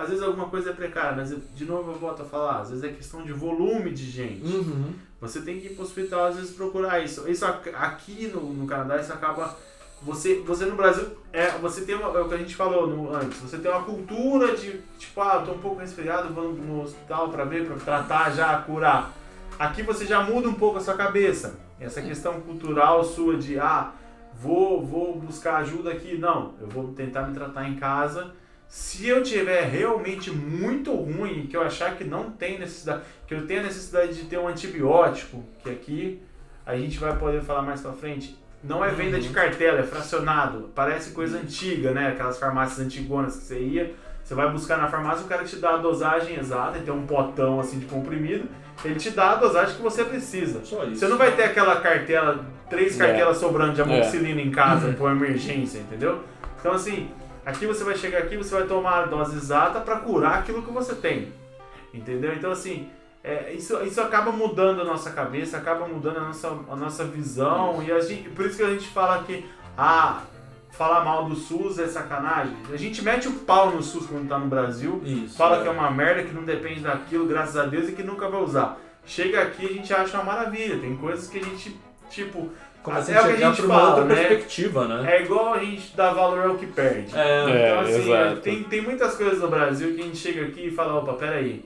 Às vezes alguma coisa é precária, mas eu- de novo eu volto a falar, às vezes é questão de volume de gente. Uhum. Você tem que ir para o hospital às vezes procurar isso. Isso aqui no, no Canadá isso acaba você você no Brasil é você tem uma, é o que a gente falou no, antes. Você tem uma cultura de tipo ah, eu tô um pouco resfriado, vou no hospital para ver, para tratar já, curar. Aqui você já muda um pouco a sua cabeça. Essa questão cultural sua de ah, vou vou buscar ajuda aqui, não, eu vou tentar me tratar em casa. Se eu tiver realmente muito ruim, que eu achar que não tem necessidade, que eu tenho necessidade de ter um antibiótico, que aqui a gente vai poder falar mais pra frente, não é venda de cartela, é fracionado. Parece coisa antiga, né? Aquelas farmácias antigonas que você ia, você vai buscar na farmácia, o cara te dá a dosagem exata, ele tem um potão assim de comprimido, ele te dá a dosagem que você precisa. Só isso. Você não vai ter aquela cartela, três É. cartelas sobrando de amoxicilina em casa por emergência, entendeu? Então assim, aqui você vai chegar aqui, você vai tomar a dose exata para curar aquilo que você tem. Entendeu? Então assim, é, isso, isso acaba mudando a nossa cabeça, acaba mudando a nossa, a nossa visão. E a gente, por isso que a gente fala que ah, falar mal do SUS é sacanagem. A gente mete o pau no SUS quando tá no Brasil, Isso. fala que é uma merda, que não depende daquilo, graças a Deus, e que nunca vai usar. Chega aqui a gente acha uma maravilha. Tem coisas que a gente, tipo, Começa é a o que a enxergar gente por uma outra fala, né? perspectiva, né? é igual a gente dá valor ao que perde. É, É, Então, assim, exato. tem, tem muitas coisas no Brasil que a gente chega aqui e fala, opa, peraí.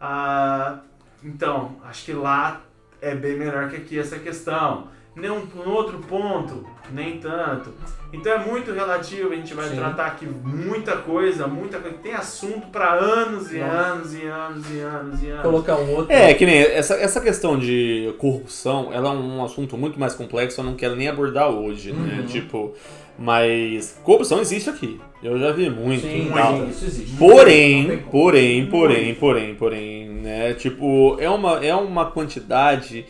Ah, então, acho que lá é bem melhor que aqui essa questão. Nem um, um outro ponto, nem tanto. Então é muito relativo, a gente vai Sim. tratar aqui muita coisa, muita coisa. Tem assunto para anos e Nossa. anos e anos e anos e anos. Colocar um outro. É, que nem essa, essa questão de corrupção, ela é um assunto muito mais complexo, eu não quero nem abordar hoje, né? Uhum. Tipo, mas corrupção existe aqui. Eu já vi muito. Sim, tal. isso existe. Porém, porém, porém, porém, porém, né? Tipo, é uma, é uma quantidade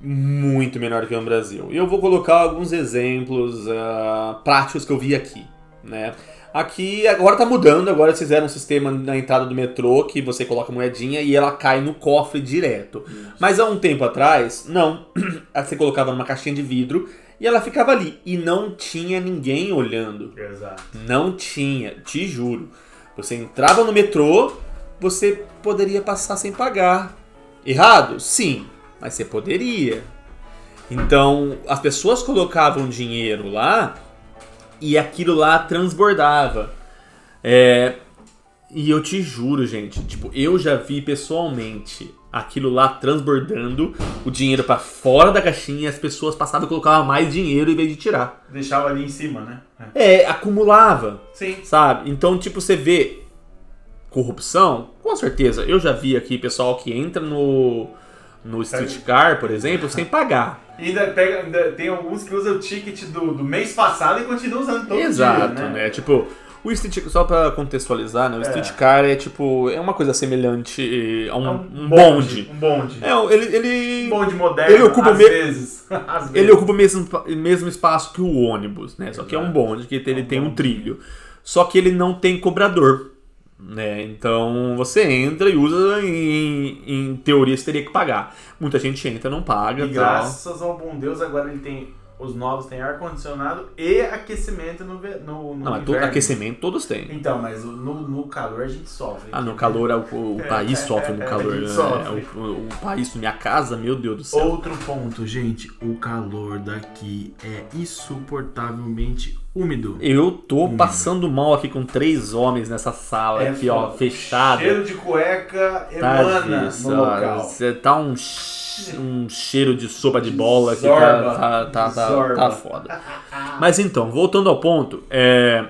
muito menor que no Brasil. E eu vou colocar alguns exemplos ah, práticos que eu vi aqui, né? Aqui agora tá mudando, agora eles fizeram um sistema na entrada do metrô que você coloca a moedinha e ela cai no cofre direto. Mas há um tempo atrás, não. Você colocava numa caixinha de vidro e ela ficava ali. E não tinha ninguém olhando. Exato. Não tinha, te juro. Você entrava no metrô, você poderia passar sem pagar. Errado? Sim, mas você poderia. Então, as pessoas colocavam dinheiro lá e aquilo lá transbordava. É, e eu te juro, gente, tipo, eu já vi pessoalmente aquilo lá transbordando, o dinheiro pra fora da caixinha, as pessoas passavam e colocavam mais dinheiro em vez de tirar. Deixava ali em cima, né? É. É, acumulava. Sim. Sabe? Então, tipo, você vê corrupção, com certeza. Eu já vi aqui pessoal que entra no, no streetcar, por exemplo, sem pagar. E ainda, pega, ainda tem alguns que usam o ticket do, do mês passado e continuam usando todo Exato, dia, né? Tipo, o street, só pra contextualizar, né? O É. streetcar é tipo, é uma coisa semelhante a um, É um bonde. Um bonde. É, ele, ele, Um bonde moderno, Ele ocupa às me- vezes. às vezes. ele ocupa o mesmo, mesmo espaço que o ônibus, né? Só que é um bonde, que ele um tem um trilho. Só que ele não tem cobrador. Né? Então você entra e usa, em, em teoria você teria que pagar. Muita gente entra não paga E tal. graças ao bom Deus, agora ele tem. Os novos têm ar-condicionado e aquecimento no, no, no Não, mas todo, inverno. aquecimento todos têm. Então, mas no, no calor a gente sofre. Ah, no calor, o, o país sofre no é, calor. né? sofre. O, o- o país, minha casa, meu Deus do céu. Outro ponto, gente. O calor daqui é insuportavelmente úmido. Eu tô passando mal aqui com três homens nessa sala É aqui, ó, fechada. Cheiro de cueca Tá emana disso, no ó, local. Você tá um, um cheiro de sopa de bola que tá, tá, tá, tá, tá foda. Mas então, voltando ao ponto, é.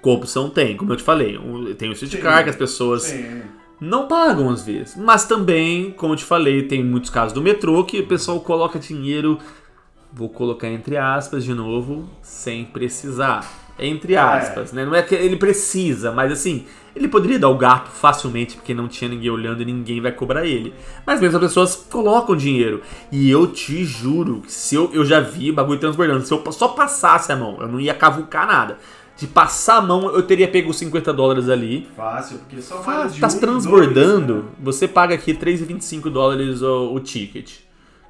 Corrupção tem, como eu te falei. um- Tem o Sim. que as pessoas Sim. não pagam às vezes. Mas também, como eu te falei, tem muitos casos do metrô que o pessoal coloca dinheiro, vou colocar entre aspas de novo, sem precisar. Entre Ah, é. aspas, né? Não é que ele precisa, mas assim, ele poderia dar o gato facilmente porque não tinha ninguém olhando e ninguém vai cobrar ele. Mas mesmo as pessoas colocam dinheiro. E eu te juro que se eu, eu já vi o bagulho transbordando, se eu só passasse a mão, eu não ia cavucar nada. De passar a mão, eu teria pego os 50 dólares ali. Fácil, porque só de tá um, transbordando, dois, né? você paga aqui 3,25 dólares o, o ticket.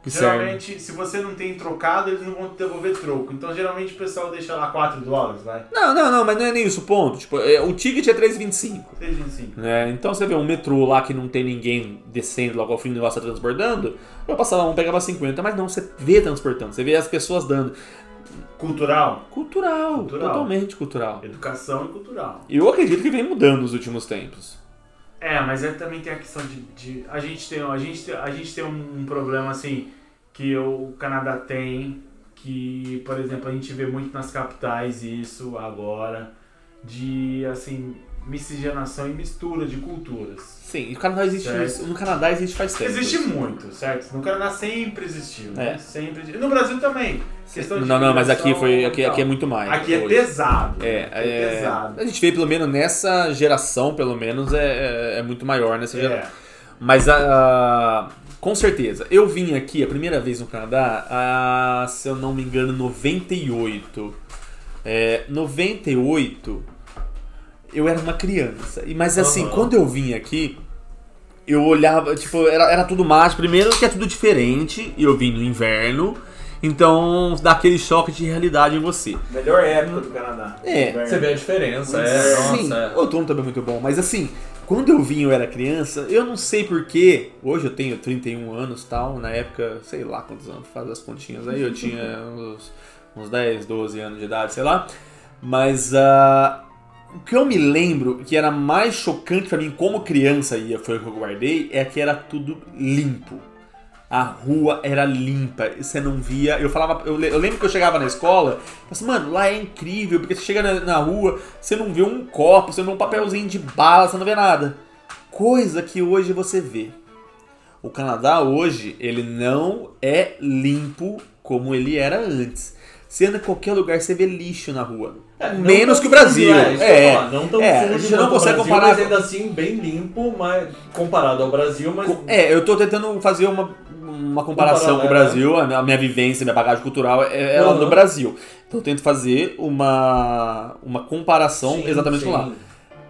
Que serve. Geralmente, se você não tem trocado, eles não vão te devolver troco. Então, geralmente, o pessoal deixa lá 4 dólares, vai. Não, não, não, mas não é nem isso o ponto. Tipo, é, o ticket é 3,25. 3,25. Né? Então você vê um metrô lá que não tem ninguém descendo logo ao fim do negócio tá transbordando, eu passava mão, pegava 50, mas não, você vê transportando, você vê as pessoas dando. Cultural, Cultural, Cultural. totalmente cultural. educação e cultural. Eu acredito que vem mudando nos últimos tempos. É, mas aí também tem a questão de. de- a, gente tem, a, gente a gente tem um problema assim que o Canadá tem, que, por exemplo, a gente vê muito nas capitais isso agora, de assim, miscigenação e mistura de culturas. Sim, e o Canadá existe. Certo. No Canadá existe faz tempo. Existe muito, certo? No Canadá sempre existiu, né? É. Sempre. exi- No Brasil também. Questão Não, não, mas aqui foi. Aqui, aqui é muito mais. Aqui é hoje. pesado. É, Aqui é, pesado. a gente vê pelo menos nessa geração, pelo menos, é, é, é muito maior nessa geração. É. Mas a, com certeza, eu vim aqui a primeira vez no Canadá, a, se eu não me engano, 98. É, 98, eu era uma criança. E- Mas assim, Aham. quando eu vim aqui, eu olhava, tipo, era, era tudo mágico. Primeiro que é tudo diferente, e eu vim no inverno. Então dá aquele choque de realidade em você. Melhor época do Canadá. É. Você vê a diferença, é, Sim, nossa. é. o outono também é muito bom, mas assim, quando eu vim eu era criança, eu não sei porquê, hoje eu tenho 31 anos e tal, na época, sei lá quantos anos, faz as continhas aí, eu tinha uns, uns 10, 12 anos de idade, sei lá, mas ah, o que eu me lembro que era mais chocante pra mim como criança, e foi o que eu guardei, é que era tudo limpo. A rua era limpa, você não via. Eu falava, eu, le- eu lembro que eu chegava na escola, assim, mano, lá é incrível, porque você chega na, na rua, você não vê um copo, você não vê um papelzinho de bala, você não vê nada. Coisa que hoje você vê. O Canadá hoje, ele não é limpo como ele era antes. Você anda em qualquer lugar, você vê lixo na rua. É, Menos que o Brasil. sujo, É, É, não tão é, sujo a gente não consegue Brasil, comparar Mas ainda assim, bem limpo, mas comparado ao Brasil, mas... É, eu tô tentando fazer uma, uma comparação com o paralelo. Brasil, a minha, a minha vivência, minha bagagem cultural é, é lá Uhum. do Brasil. Então eu tento fazer uma, uma comparação Sim, exatamente sim. lá.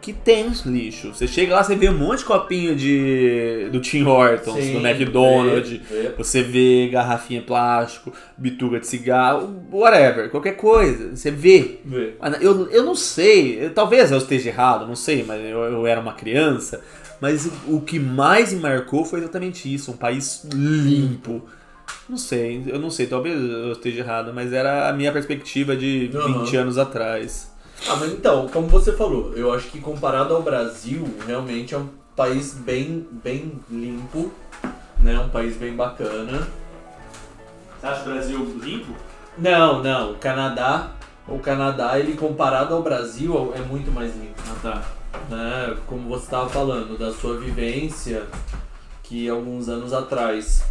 Que tem lixo. Você chega lá, você vê um monte de copinho de, do Tim Hortons, Sim, do McDonald's, vê, vê. você vê garrafinha plástico, bituca de cigarro, whatever, qualquer coisa. Você vê. Vê. Mas Eu, eu não sei, eu- talvez eu esteja errado, não sei, mas eu, eu era uma criança. Mas o que mais me marcou foi exatamente isso, um país limpo. Não sei, eu não sei, talvez eu esteja errado, mas era a minha perspectiva de Aham. 20 anos atrás. Ah, mas então, como você falou, eu acho que comparado ao Brasil, realmente é um país bem, bem limpo, né? Um país bem bacana. Você acha o Brasil limpo? Não, não, o Canadá, o Canadá, ele comparado ao Brasil é muito mais limpo. Ah, tá. né? Como você estava falando, da sua vivência, que alguns anos atrás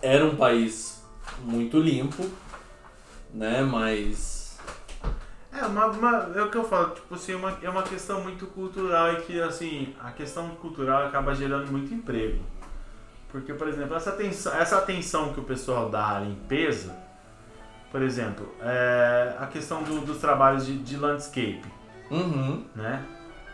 era um país muito limpo, né? Mas. É, uma, uma- é o que eu falo, tipo assim, uma, é uma questão muito cultural e que, assim, a questão cultural acaba gerando muito emprego. Porque, por exemplo, essa atenção, essa atenção que o pessoal dá à limpeza, por exemplo, é a questão do- dos trabalhos de, de landscape, Uhum. né?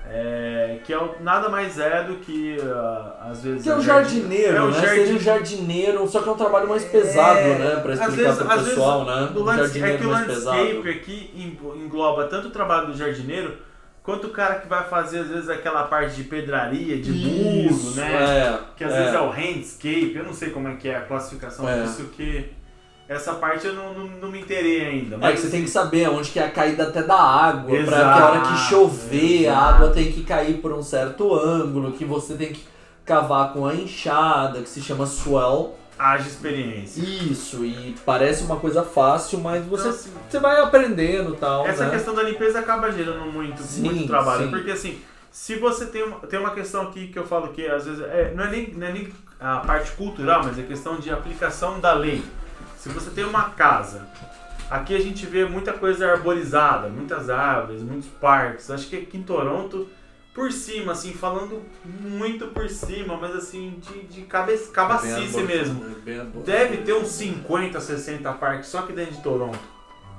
É, que é o- nada mais é do que, ah, às vezes... Que é o jardineiro, é o né? jardim- Seria o jardineiro, só que é um trabalho mais pesado, É, né? Pra às explicar vezes- pro às vezes pessoal, né? O Um landscape, é jardineiro que o mais landscape pesado. aqui englo- engloba tanto o trabalho do jardineiro quanto o cara que vai fazer, às vezes, aquela parte de pedraria, de muro, né? É, Que às é. vezes é o handscape, eu não sei como é que é a classificação É. disso, que essa parte eu não, não, não me interei ainda. É Mas que você tem que saber onde que é a caída até da água, pra que a hora que chover, a exato. água tem que cair por um certo ângulo, que você tem que cavar com a enxada, que se chama swell. haja experiência. Isso, e parece uma coisa fácil, mas você, Então, assim, você vai aprendendo e tal, Essa né? questão da limpeza acaba gerando muito, Sim, muito trabalho. sim. Porque assim, se você tem uma, tem uma questão aqui que eu falo que às vezes é, não, é nem, não é nem a parte cultural, mas é questão de aplicação da lei. Se você tem uma casa, aqui a gente vê muita coisa arborizada, muitas árvores, muitos parques. Acho que aqui em Toronto, por cima, assim, falando muito por cima, mas assim, de, de cabe, cabacice Bem mesmo. aborto. Deve ter uns 50, 60 parques só aqui dentro de Toronto.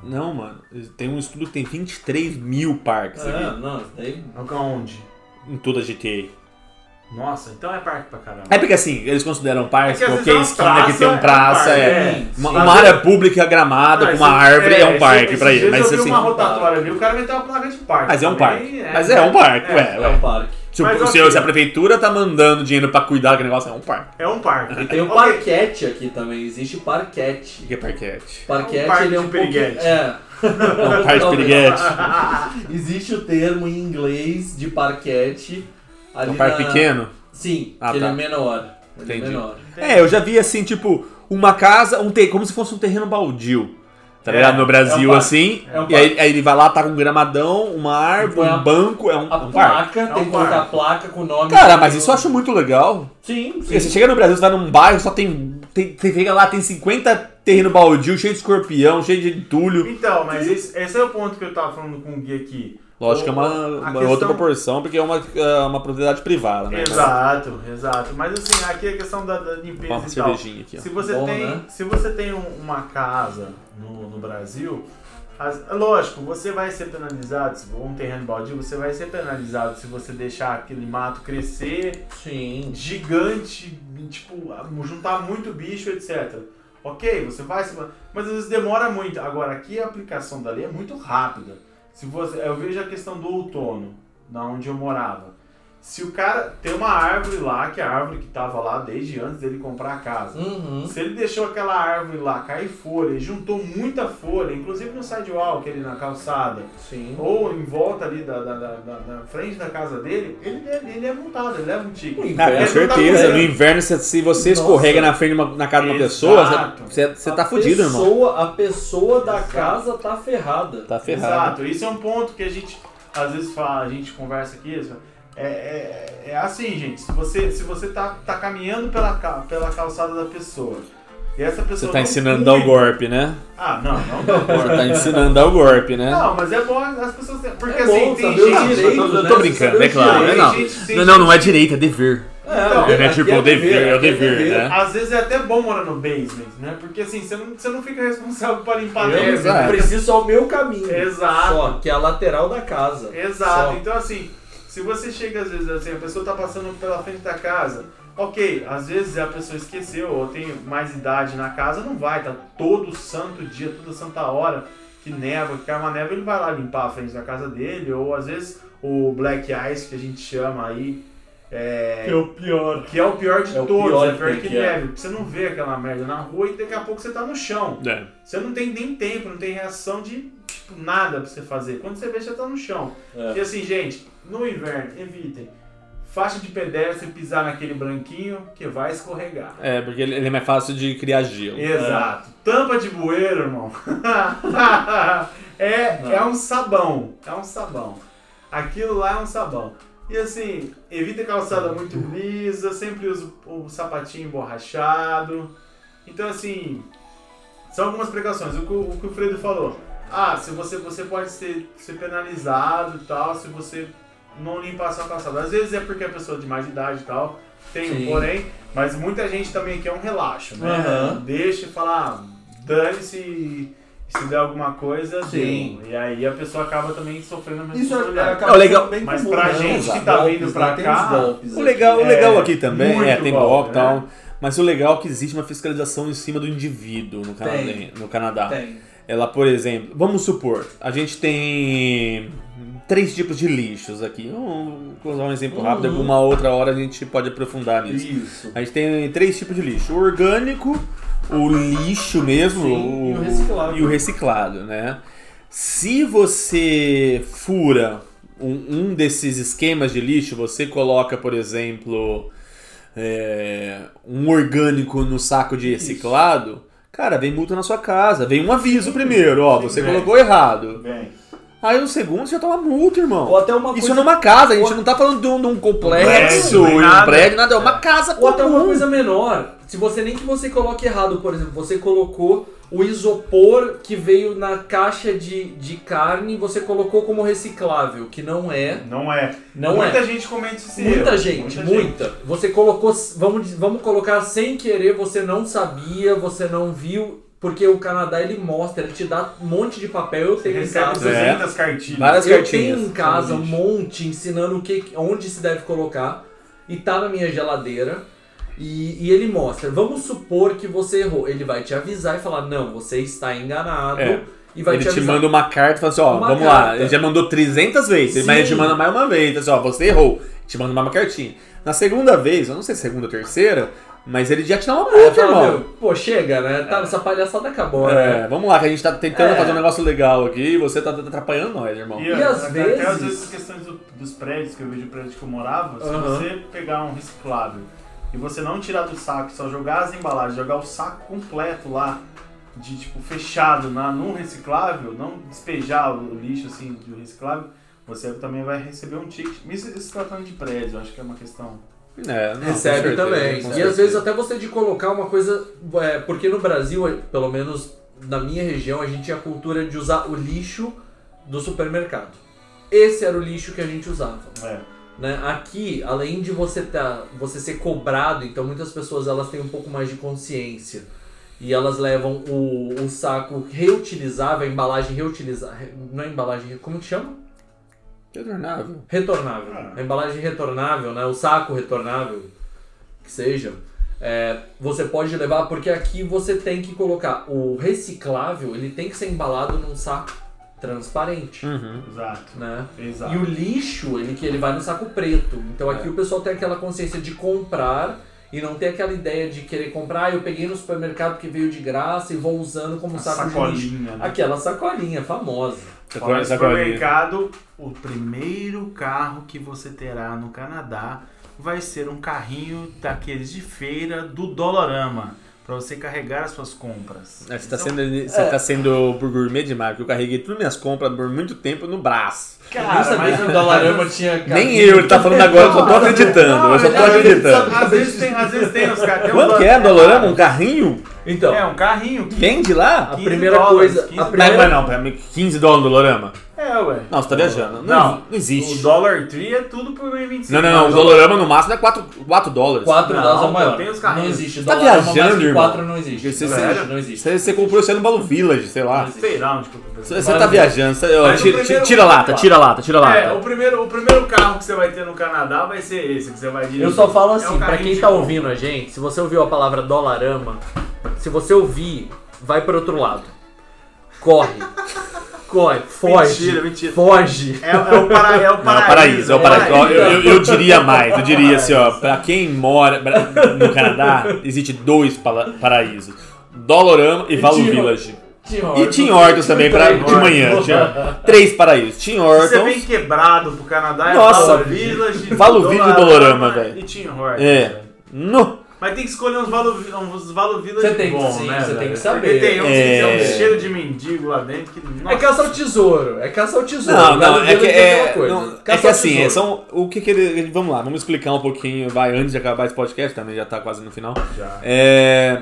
Não, mano. Tem um estudo que tem 23 mil parques É, aqui não, isso daí... Onde? em toda a GTA. Nossa, então é parque pra caramba. É porque assim, eles consideram parques É que às qualquer vezes é uma esquina que tem um praça, praça, é um é. parque, é. Uma, área pública gramada com uma esse- árvore é, um esse- parque esses pra ele. Mas eu vi assim. uma rotatória ali, o cara meteu uma placa de parque. Mas é um parque. Mas é um parque, ué, É um parque. Se, o- Mas, se- ok. se a prefeitura tá mandando dinheiro pra cuidar daquele negócio, é um parque. É um parque. E tem o Ok. parquete aqui também, existe O parquete. que é parquete? Parquete, parque ele é de um pouquinho... piriguete. É. É um parque de piriguete. Existe o termo em inglês de parquete. É ali um parque na- pequeno? Sim, Ah, que ele tá. é menor. Ele é Entendi. menor. É, eu já vi assim, tipo, uma casa, um ter, como se fosse um terreno baldio. Tá É, ligado? No Brasil, é um parque. assim. É um e aí, aí ele vai lá, tá com um gramadão, uma árvore, um banco, é um, A um parque. placa, É tem um que colocar a parque. placa com o nome. Cara, mas isso eu acho muito legal. Sim, Porque sim. você chega no Brasil, você vai num bairro, só tem. tem você chega lá, tem 50 terreno baldio, cheio de escorpião, cheio de entulho. Então, mas esse, esse é o ponto que eu tava falando com o Gui aqui. Lógico que é uma, a uma questão- outra proporção, porque é uma, é uma propriedade privada, né? Exato, exato. Mas assim, aqui é a questão da, da limpeza Uma e tal. cervejinha aqui, ó. Se você Bom, tem, né? se você tem um- uma casa no, no Brasil, as- lógico, você vai ser penalizado, se for um terreno baldio, você vai ser penalizado se você deixar aquele mato crescer Sim. gigante, tipo, juntar muito bicho, etc. Ok, você vai, você vai, mas às vezes demora muito. Agora, aqui a aplicação da lei é muito rápida. Se você, eu vejo a questão do outono, na onde eu morava. Se o cara tem uma árvore lá, que é a árvore que estava lá desde antes dele comprar a casa. Uhum. Se ele deixou aquela árvore lá cair folha juntou muita folha, inclusive no sidewalk ali na calçada, Sim. ou em volta ali da, da, da- da- na frente da casa dele, ele, ele, é multado, ele leva um ticket. Ui, Ah, com tá certeza. correndo. No inverno, se, se você Nossa. escorrega na frente de uma- na casa de uma pessoa, você, você A tá fudido, irmão. pessoa- A pessoa da Exato. casa tá ferrada. Tá ferrado. Exato, isso é um ponto que a gente às vezes fala, a gente conversa aqui, é, é, é assim, gente, se você, se você tá, tá caminhando pela, pela calçada da pessoa e essa pessoa Você tá não ensinando a dar o golpe, né? Ah, não, não dá Você golpe. tá ensinando a dar o golpe, né? Não, mas é bom as pessoas porque É assim, bom tem gente, tô, né? tô brincando, é claro. direitos. Não, Tem gente- não, não, não é direito, é dever. Então, aqui é tipo dever, dever, é o aqui dever, né? Às vezes é até bom morar no basement, né? Porque assim, você não, você não fica responsável por limpar Eu. Exato. eu preciso ao meu caminho. Exato. Só, que é a lateral da casa. Exato. Só. Então, assim, se você chega às vezes assim, a pessoa tá passando pela frente da casa, ok, às vezes a pessoa esqueceu ou tem mais idade na casa, não vai, tá todo santo dia, toda santa hora que neva, que cai uma neva, ele vai lá limpar a frente da casa dele, ou às vezes o black ice que a gente chama aí. É, o pior. que é o pior de É o todos, pior é pior que que que é. neve. porque Você não vê aquela merda na rua e daqui a pouco você tá no chão. É. Você não tem nem tempo, não tem reação de tipo, nada pra você fazer. Quando você vê, você tá no chão. É. E assim, gente, no inverno, evitem. Faixa de pedestre, pisar naquele branquinho que vai escorregar. É, porque ele ele é mais fácil de criar gelo. Exato. Tampa de bueiro, irmão. é, Não. é um sabão. É um sabão. Aquilo lá é um sabão. E assim, evita calçada muito lisa, sempre usa o sapatinho emborrachado. Então assim, são algumas precauções. O que o, o que o Fredo falou. Ah, se você, você pode ser, ser penalizado e tal, se você não limpar a sua calçada. Às vezes é porque a pessoa de mais idade e tal, tem um Sim. porém, mas muita gente também quer um relaxo, né? Aham. Deixa e fala, ah, dane-se se der alguma coisa, Sim. deu. E aí a pessoa acaba também sofrendo a Isso é, acaba Ó, legal. bem Mas comum, pra né? gente que tá golpes, vindo pra né? Tem cá, O legal, o É, legal aqui também, é, tem golpe, golpe e né? tal, mas o legal é que existe uma fiscalização em cima do indivíduo no Canadá. Tem. No Canadá. Tem. Ela, por exemplo, vamos supor, a gente tem três tipos de lixos aqui. Vamos usar um exemplo rápido, Uhum. alguma outra hora a gente pode aprofundar nisso. Isso. A gente tem três tipos de lixo: o orgânico, o lixo mesmo Sim, e o reciclável. e o reciclado, né? Se você fura um, um desses esquemas de lixo, você coloca, por exemplo, é, um orgânico no saco de reciclado, cara, vem multa na sua casa. Vem um aviso primeiro, ó, você vem. colocou errado. Bem, Aí no segundo você já toma multa, irmão. Ou até uma Isso coisa... numa casa, a gente ou- não tá falando de um, de um complexo, prédio, um nada. prédio, nada, é uma casa Ou até uma comum. coisa menor. Se você nem que você coloque errado, por exemplo, você colocou o isopor que veio na caixa de, de carne, você colocou como reciclável, que não é. não é. Não muita é. gente comete esse Muita erro. gente, muita. Você colocou, vamos, vamos colocar sem querer, você não sabia, você não viu, porque o Canadá ele mostra, ele te dá um monte de papel, eu tenho em recebe casa. 200 cartilhas. Várias eu cartinhas. tenho em casa um monte ensinando o que, onde se deve colocar e tá na minha geladeira. E, e ele mostra, vamos supor que você errou. Ele vai te avisar e falar, não, você está enganado. É. E vai ele te te manda uma carta e fala assim, ó, Uma vamos lá. carta. Ele já mandou 300 vezes, mas ele te Sim. manda mais uma vez. Assim, ó, você errou. Te manda mais uma cartinha. Na segunda vez, eu não sei se é segunda ou terceira, mas ele já te dá uma multa, irmão. meu, pô, chega, né? Tá, essa palhaçada acabou, né? É, vamos lá, que a gente tá tentando É. fazer um negócio legal aqui e você tá atrapalhando nós, irmão. E, E às até, vezes- até às vezes questões do- dos prédios, que eu vejo o prédio que eu morava, se Aham. você pegar um reciclável e você não tirar do saco, só jogar as embalagens, jogar o saco completo lá, de tipo fechado na, num reciclável, não despejar o lixo assim do reciclável, você também vai receber um ticket. Isso se tratando de prédio, eu acho que é uma questão. É, não, Recebe certeza, também. E certeza. às vezes até você de colocar uma coisa. é, porque no Brasil, pelo menos na minha região, a gente tinha a cultura de usar o lixo do supermercado. Esse era o lixo que a gente usava. É. né? Aqui, além de você tá, você ser cobrado, então muitas pessoas elas têm um pouco mais de consciência e elas levam o, o saco reutilizável, a embalagem reutilizável, não é embalagem, como que chama? Retornável. Retornável. Ah. A embalagem retornável, né? O saco retornável, que seja. é, você pode levar, porque aqui você tem que colocar o reciclável, ele tem que ser embalado num saco transparente, Uhum. Exato. né? Exato. E o lixo, ele que ele vai no saco preto. Então aqui É. o pessoal tem aquela consciência de comprar e não tem aquela ideia de querer comprar, ah, eu peguei no supermercado que veio de graça e vou usando como A saco de lixo. sacolinha, né? Aquela sacolinha famosa. Olha, no Sacolinha. supermercado, o primeiro carro que você terá no Canadá vai ser um carrinho daqueles de feira do Dolorama, para você carregar as suas compras. É, Você tá Então, sendo, você tá sendo por gourmet demais, porque eu carreguei todas minhas compras por muito tempo no braço. Eu nem sabia mas- que o Dollarama tinha Nem carrinho. eu, ele tá falando agora, eu só tô acreditando. Eu só tô acreditando. Às vezes tem, às vezes tem os caras. Quanto que é, Dolorama? Um carrinho? Então, É, um carrinho. que- Vende lá? a 15 primeira dólares, coisa. 15 A primeira, mas não, pra mim, 15 dólares no Dolorama? É, ué. Não, você tá viajando. Não, Não, não existe. O Dollar Tree é tudo por 1,25. Não, não, não. O Dolorama no máximo é 4, 4 dólares. 4 Não, dólares é o maior. tem os Não carrinhos. existe. Você tá viajando, irmão? 4 não existe. Você- não você- existe, não existe. Você, você comprou no Balo Village, sei lá. Não Sei lá onde eu Você, tá viajando. Tira a lata, tira a lata, tira a É, lata. o primeiro, o primeiro carro que você vai ter no Canadá vai ser esse que você vai dirigir. Eu só falo É um assim, pra quem tá ouvindo a gente, se você ouviu a palavra Dollarama, se você ouvir, vai pro outro lado. Corre. Corre, foge. Mentira, mentira. Foge. É, é o, para, é o Não, paraíso. é o paraíso, é o paraíso. Eu, eu- eu diria mais, eu diria É assim, ó, pra quem mora no Canadá, existe dois paraísos. Dolorama e Valo Village. E Hortons. Tim Hortons também, pra, de manhã. Hortons. Tinha três paraísos. Tim Se você vem Hortons, quebrado pro Canadá, Nossa, é Valo Village, Valo Village e Dolorama, velho. E Tim Hortons. É. no, Mas tem que escolher uns Valo, uns valo Village Você tem que- bom, sim, né? você tem que saber. Porque tem uns que É. tem um cheiro de mendigo lá dentro que. É caça ao tesouro. É caça ao tesouro. Não, não, é que é, aquela coisa. não, é que assim, tesouro. são o que que ele- vamos lá, vamos explicar um pouquinho, vai antes de acabar esse podcast, também já tá quase no final. Já. É,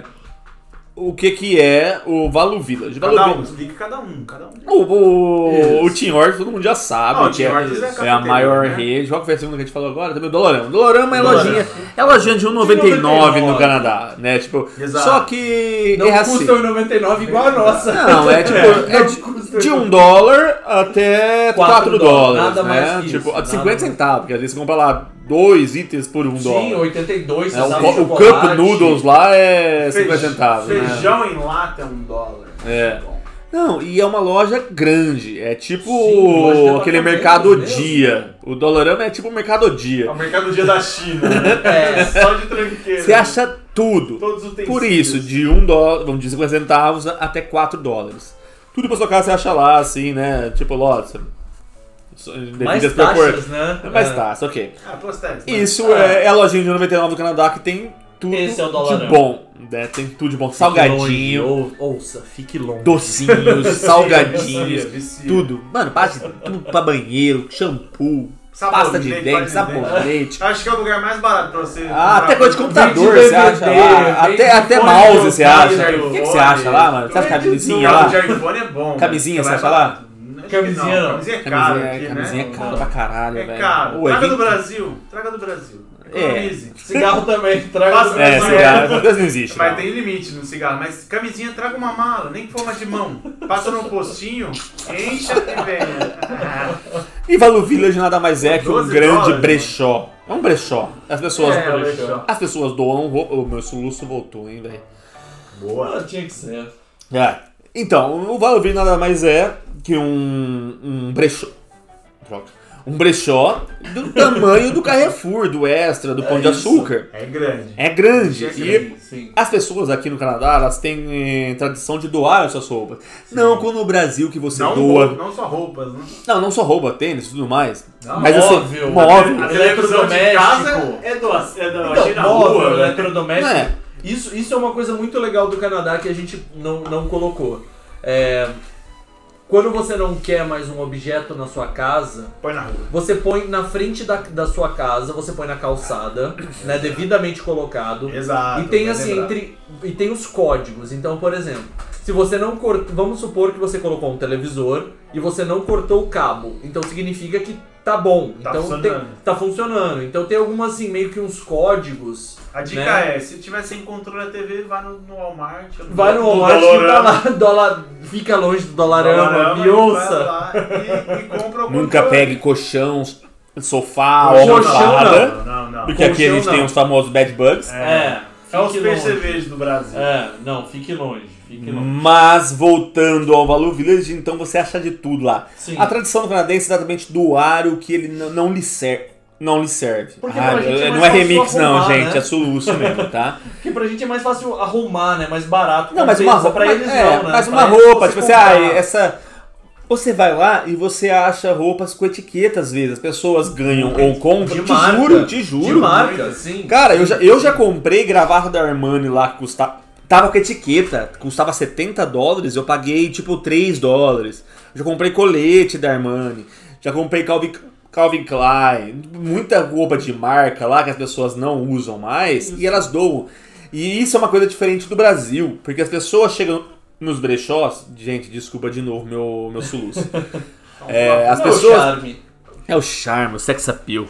o que que é o Valo Village? Valo Cada um, Village- explica cada um, cada um. O, o, o. Tim Hortons todo mundo já sabe Ah, o que é, é é a maior né? rede. Qual que foi a segunda que a gente falou agora? Também o Dolorama. Dolorama é Dolorama. lojinha, é lojinha de 1,99 no 1,99. Canadá, né? Tipo, Exato. só que Não é assim. custa 1,99 igual a nossa. Não, é tipo, é Não de, de um dólar até Quatro 4 dólares, nada né? mais que tipo, isso, a de nada 50 mais. centavos, porque às vezes você compra lá dois itens por um Sim, dólar. 82 É, o, o. Cup Noodles lá é 50 Feij- centavos, né? Feijão em lata é um dólar. É. Bom. Não, e é uma loja grande. É tipo Sim, aquele mercado dia. O Dolorama é tipo o mercado É dia. o mercado dia da China. né? É. Só de tranqueira. Você acha tudo. Todos os. Por isso, de 1 dólar, vamos dizer 50 centavos até 4 dólares. Tudo pra sua casa você acha lá, assim, né? Tipo, loja. Mais taxas, né? É mais É. taxa, ok. Ah, postais. Isso Ah. é, é a lojinha de 99 do Canadá que tem tudo Esse é o de Dollarama. bom. Né? Tem tudo de bom. Fique Salgadinho, longe, ou- ouça, fique longe. docinhos, salgadinhos, tudo. Mano, parte tudo pra banheiro, shampoo, pasta de Sabonete, dente, pasta de sabonete. Acho que é o lugar mais barato pra você. Ah, até coisa de computador você acha lá. Até, até mouse você acha. O que, que você acha lá, mano? Você acha camisinha lá? O de iPhone é bom. Camisinha, você acha lá? Camisinha não. Camisinha é caro Camisinha, aqui, camisinha né? é caro pra caralho, É velho. caro. Ué, Traga do Brasil. Traga do Brasil. É. Cigarro também, traga Passa- do É, Brasil. cigarro, essas coisas não existe. Mas não. tem limite no cigarro. Mas camisinha, traga uma mala, nem que for uma de mão. Passa no postinho, encha e venha. E Valo Village nada mais é que um 12 grande dólares, brechó. É um brechó. As pessoas, É, brechó. as pessoas doam. roupa- O meu soluço voltou, hein, velho. Boa. Ah, tinha que ser. É. Então, o Valo Village nada mais é que um, um brechó. Droga. Um brechó do tamanho do Carrefour, do Extra, do Pão de isso. Açúcar. É grande. É grande. É E grande. Sim. as pessoas aqui no Canadá, elas têm eh, tradição de doar as suas roupas. Não como no Brasil que você Não, doa. roupa- não só roupas, né? Não, não só roupa, tênis e tudo mais. Não, Mas assim, móvel, móvel. A televisão de Eletrodoméstico. casa é do, é do Então, móvel, rua, né? eletrodoméstico. Não é. Isso, isso é uma coisa muito legal do Canadá que a gente não, não colocou. É, quando você não quer mais um objeto na sua casa, Põe na rua. você põe na frente da, da sua casa, você põe na calçada, né, devidamente colocado. Exato. E tem bem assim, lembrado. entre. E tem os códigos. Então, por exemplo, se você não cortou. Vamos supor que você colocou um televisor e você não cortou o cabo. Então significa que tá bom. Tá então funcionando. tem- tá funcionando. Então tem algumas assim, meio que uns códigos. A dica né? é, se tiver sem controle da TV, vai no, no Walmart. ou Vai no Walmart e tá lá, dólar, fica longe do dolarama, Dollarama, me ouça. E, e compra Nunca controle. pegue colchão, sofá, Colchão almofada. Não, não, não. Porque aqui a Colchão tem não. os famosos bad bugs. É. É os Fique longe. percevejos do Brasil. É, não, fique longe, fique longe. Mas voltando ao Value Village, então você acha de tudo lá. Sim. A tradição do canadense é exatamente doar o que ele não lhe serve. Não lhe serve. Ah, pra é não é remix, não, arrumar, gente. né? É soluço mesmo, tá? Porque pra gente é mais fácil arrumar, né? Mais barato. Não, mas uma roupa. Pra eles é, não, né? Mas Pra uma eles, roupa, tipo assim, ah, comprar- essa. Você vai lá e você acha roupas com etiqueta, às vezes. As pessoas ganham ou compram. De te marca. juro, te De juro. marca, sim. Cara, eu já, eu já comprei gravata da Armani lá que custava. Tava com etiqueta, custava 70 dólares, eu paguei tipo 3 dólares. Já comprei colete da Armani, já comprei Calvin, Calvin Klein, muita roupa de marca lá que as pessoas não usam mais e elas doam. E isso é uma coisa diferente do Brasil, porque as pessoas chegam nos brechós. Gente, desculpa de novo meu, meu soluço. É, as Não, pessoas. charme. É o charme, o sex appeal.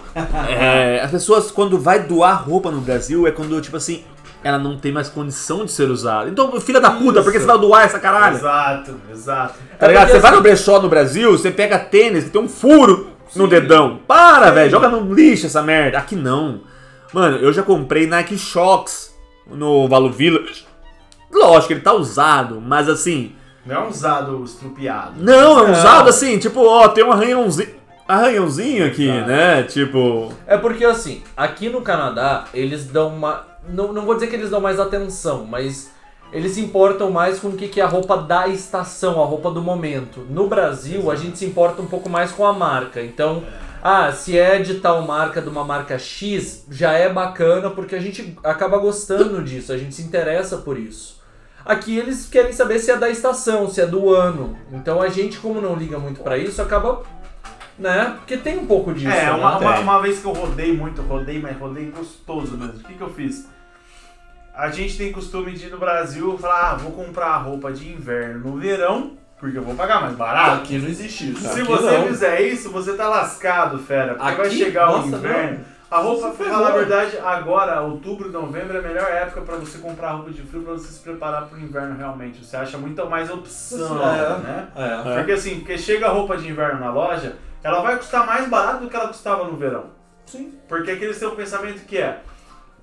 É, as pessoas, quando vai doar roupa no Brasil, é quando, tipo assim, ela não tem mais condição de ser usada. Então, filha da puta, por que você vai doar essa caralho? Exato, exato. Tá ligado? porque Você vai assim- no brechó no Brasil, você pega tênis que tem um furo no dedão. Para, velho, joga no lixo essa merda. Aqui não. Mano, eu já comprei Nike Shocks no Valo Village. Lógico, ele tá usado, mas assim. Não é um usado estrupiado. Não, é Não. usado assim, tipo, ó, tem um arranhãozinho. Arranhãozinho aqui, Tá. né? Tipo. É porque assim, aqui no Canadá, eles dão uma. Não, não vou dizer que eles dão mais atenção, mas eles se importam mais com o que, que é a roupa da estação, a roupa do momento. No Brasil, a gente se importa um pouco mais com a marca. Então, ah, se é de tal marca, de uma marca X, já é bacana porque a gente acaba gostando disso, a gente se interessa por isso. Aqui eles querem saber se é da estação, se é do ano. Então a gente, como não liga muito pra isso, acaba. Né? Porque tem um pouco disso. É, né? uma, uma, Tem. uma vez que eu rodei muito, rodei, mas rodei gostoso mesmo. O que, que eu fiz? A gente tem costume de ir no Brasil falar, ah, vou comprar roupa de inverno no verão, porque eu vou pagar mais barato. Aqui não existe isso. Se Aqui você não. fizer isso, você tá lascado, fera. Porque vai Aqui? chegar o Nossa, inverno. não. A roupa, pra falar a verdade, agora, outubro, novembro, é a melhor época pra você comprar roupa de frio pra você se preparar pro inverno realmente. Você acha muito mais opção, É. né? É. Porque assim, porque chega a roupa de inverno na loja, ela vai custar mais barato do que ela custava no verão. Sim. Porque aquele seu pensamento que é,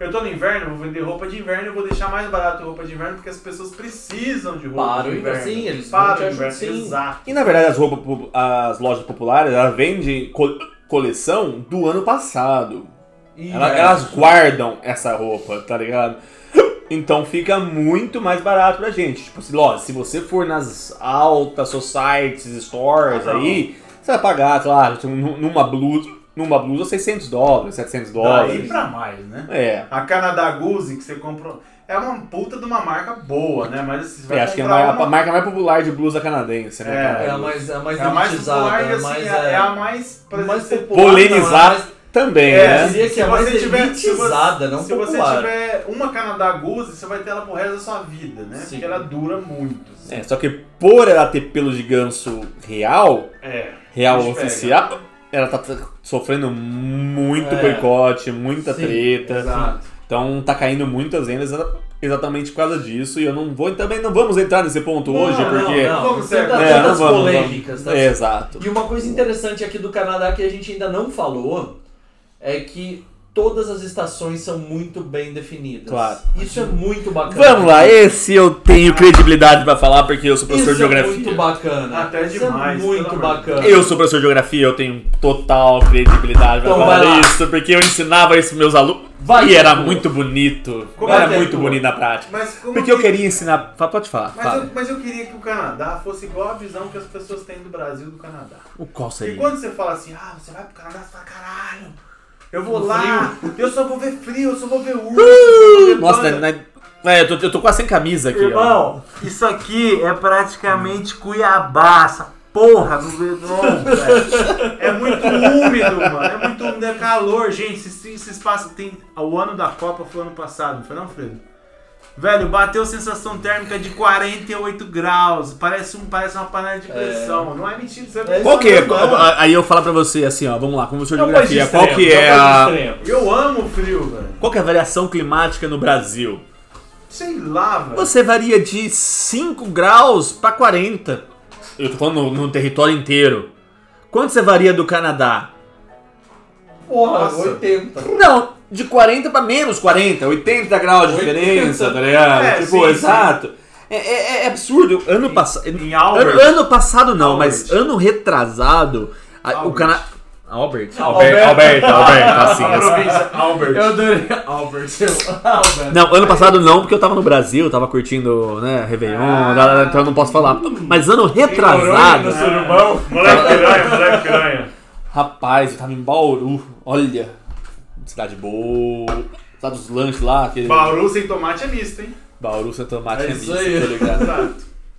eu tô no inverno, vou vender roupa de inverno e vou deixar mais barato a roupa de inverno porque as pessoas precisam de roupa Para de o inverno. sim, eles Para vão te o ajudar, inverno, sim. exato. E na verdade as roupas, as lojas populares, elas vendem co- coleção do ano passado. Ela-. Elas guardam essa roupa, tá ligado? Então fica muito mais barato pra gente. Tipo assim, lógico, se você for nas altas societies, stores Ah, não. aí, você vai pagar, claro, numa blusa, numa blusa 600 dólares, 700 Daí dólares. pra mais, né? É. A Canadá Goose que você comprou é uma puta de uma marca boa, né? Mas assim, você vai É, acho que é a, comprar mar- a uma- marca mais popular de blusa canadense, né? É? É a mais, é a mais É a mais popular e é assim, mais, é, é a mais, exemplo, mais você- popular. Polemizar não, é mais- também, É, né? Eu diria que é Se mais você tiver- elitizada, não Se você popular. tiver uma Canadá Goose, você vai ter ela pro resto da sua vida, né? Sim. Porque ela dura muito. assim. É, só que por ela ter pelo de ganso real, É. real Bicho pega. Ela tá sofrendo muito É. boicote, muita Sim, treta. Exato. Então tá caindo muitas vendas exa- exatamente por causa disso. E eu não vou também não vamos entrar nesse ponto Não, hoje, não, porque. não, Vamos não ser- tem É, tantas vamos, polêmicas. tá? É, exato. E uma coisa interessante aqui do Canadá que a gente ainda não falou é que todas as estações são muito bem definidas. Claro. Isso é muito bacana. Vamos lá, esse eu tenho credibilidade pra falar porque eu sou professor Isso de é geografia. muito bacana. Até Isso demais, é muito bacana. Eu sou professor de geografia, eu tenho total credibilidade pra Então falar isso, porque eu ensinava isso pros meus alunos. Vai, e era muito bonito. Como era é é, muito bonito na prática. Mas como Porque eu que- queria ensinar. Pode falar. Mas fala. eu, mas eu queria que o Canadá fosse igual a visão que as pessoas têm do Brasil e do Canadá. O qual Porque seria? quando você fala assim, ah, você vai pro Canadá, você fala, caralho, eu vou lá, eu só vou ver frio, eu só vou ver urso, ver Nossa, panda." né, é, eu, tô, eu tô quase sem camisa aqui, ó. Irmão, isso aqui é praticamente Cuiabá, essa porra do Verão, velho. É muito úmido, mano. É muito úmido, é calor, gente. Esse, esse espaço tem. O ano da Copa foi ano passado, não foi não, Fredo? Velho, bateu sensação térmica de 48 graus. Parece, um, parece uma panela de pressão. Não é mentira, você É Qual que é? Aí eu falo pra você assim, ó, vamos lá, como professor de geografia, qual extremo, que é a. Eu amo frio, velho. Qual que é a variação climática no Brasil? Sei lá, velho. Você varia de 5 graus pra 40. Eu tô falando no, no território inteiro. Quanto você varia do Canadá? Porra, Nossa. 80. Não, de 40 pra menos 40, 80 graus de 80. diferença, tá ligado? É, tipo, sim, sim. exato. É, é- é absurdo. Ano passado. Em Ano, Albert. ano passado não, mas Albert. ano retrasado, a- o Albert. Cana... Albert? Albert. Albert, Albert, assim, A assim. província Albert. Eu adorei. Albert. Não, ano passado não, porque eu tava no Brasil, tava curtindo, né, Réveillon, Ah. então eu não posso falar. Mas ano retrasado, no surubão. Moleque piranha, moleque piranha. rapaz, eu tava em Bauru, olha, cidade boa, cidade dos lanches lá, aquele... Bauru sem tomate é misto, hein? Bauru, Santo Tomate, É é isso misto, aí. tô ligado. Exato.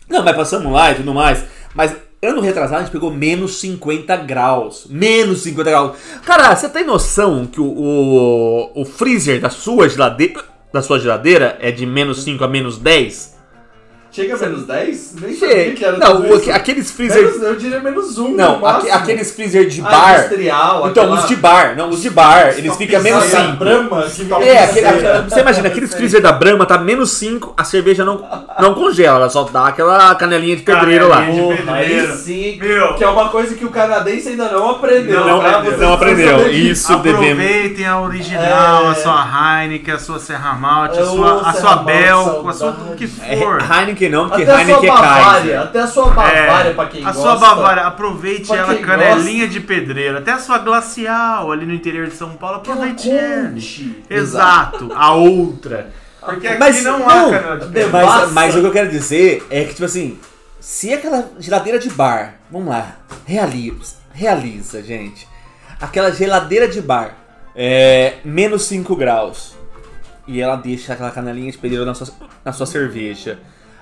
Não, mas passamos lá e tudo mais. Mas ano retrasado a gente pegou menos 50 graus. Menos 50 graus. Cara, você tem noção que o, o, o freezer da sua, geladeira, da sua geladeira é de menos 5 a menos 10? Chega a menos 10? Nem sabia que era Não, o- isso. aqueles freezer. Menos, eu diria menos 1. Não, no aque- máximo. aqueles freezer de Ah, bar. industrial, Então, aquela- os de bar, não, os de bar, eles ficam a menos Sabe, a 5. Brahma, que tá É, aquele- aquele- você imagina, aqueles freezer da Brahma tá menos 5, a cerveja não, não congela, ela só dá aquela canelinha de pedreiro lá. Canelinha. Porra, aí pedreiro. sim, Meu. que é uma coisa que o canadense ainda não aprendeu. Não tá? aprendeu. Vocês Não aprendeu. Isso devemos. Aproveitem a original, É. a sua Heineken, a sua Serra Malte, a sua, a sua Bel, a sua tudo que É, for. Heineken não, porque Até a Heineken sua é Bavária, até a sua Bavária, pra quem É, a gosta. sua Bavária, aproveite ela canelinha de pedreiro. Até a sua glacial ali no interior de São Paulo, aproveite ela. Exato, a outra. Porque aqui Mas não, não, há canela de pedreiro. Mas, mas o que eu quero dizer é que, tipo assim, se aquela geladeira de bar, vamos lá, realiza, realiza, gente. Aquela geladeira de bar é menos 5 graus e ela deixa aquela canelinha de pedreiro na sua, na sua cerveja.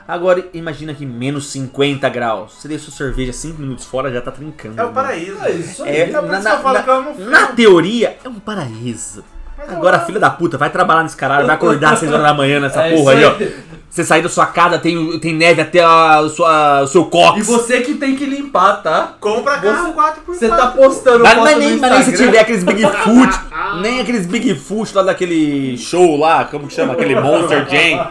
Agora, imagina que menos 50 graus. Você deixa sua cerveja 5 minutos fora, já tá trincando. É o paraíso. É isso aí. É, por na, na- na- na teoria, é um paraíso. Mas Agora, eu- filha da puta, vai trabalhar nesse caralho, vai acordar às 6 horas da manhã nessa É porra aí, ó. Você sair da sua casa, tem, tem neve até a sua, o seu E cox. você que tem que limpar, tá? Compra carro Você- 4x4. Você tá postando Mas, mas no nem, mas nem se tiver aqueles Bigfoot, nem aqueles Bigfoot lá daquele show lá, como que chama? Aquele Monster Jam.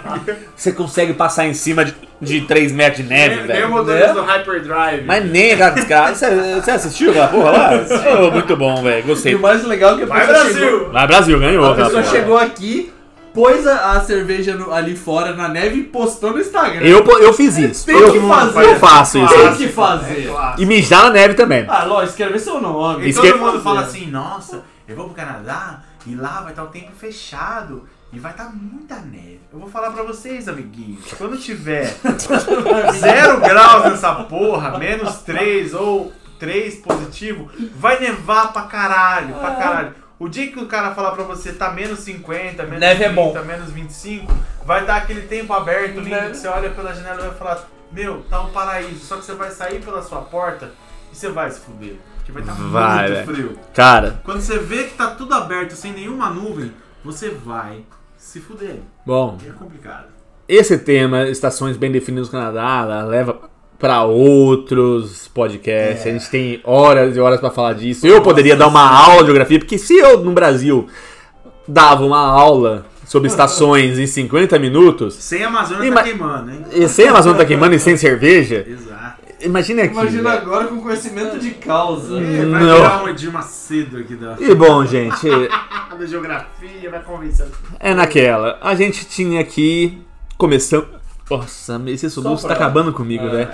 Você consegue passar em cima de, de 3 metros de neve, Nem o velho. motorista Né? do Hyperdrive. Mas nem aqueles caras. Você, você assistiu aquela porra lá? Oh, muito bom, velho. E Gostei. o mais legal é que a Vai, pessoa Brasil! chegou... Vai, Brasil, ganhou. A aquela pessoa porra. chegou aqui, pôs a, a cerveja no- ali fora na neve e postou no Instagram. Eu, eu fiz isso. Tem eu, que fazer. eu faço isso. Tem que fazer. É claro. E mijar na neve também. Ah, lógico, escrever seu nome. E Isso todo que- mundo fala assim, nossa, eu vou pro Canadá e lá vai estar o tempo fechado e vai estar muita neve. Eu vou falar pra vocês, amiguinhos, quando tiver zero graus nessa porra, menos 3 ou 3 positivo, vai nevar pra caralho, pra caralho. O dia que o cara falar pra você tá menos 50, menos Neve é 30, bom. menos 25, vai estar aquele tempo aberto, lindo, Neve. que você olha pela janela e vai falar, meu, tá um paraíso. Só que você vai sair pela sua porta e você vai se fuder. Porque vai estar Vai, muito frio. Cara, Quando você vê que tá tudo aberto, sem nenhuma nuvem, você vai se fuder. bom, é complicado. esse tema, estações bem definidas no Canadá, leva pra outros podcasts. A gente tem horas e horas pra falar disso. Eu poderia dar uma aula de geografia, porque se eu no Brasil dava uma aula sobre estações em 50 minutos, Sem a Amazônia tá queimando, hein? e sem a Amazônia tá queimando e sem cerveja, Exato. Imagina aqui. Imagina velho. agora com conhecimento de causa. É, vai Não. virar um Edir Macedo aqui da, E bom, gente, da geografia, vai convencer. é naquela. A gente tinha aqui, começando... Nossa, esse soluço tá acabando comigo, É. velho.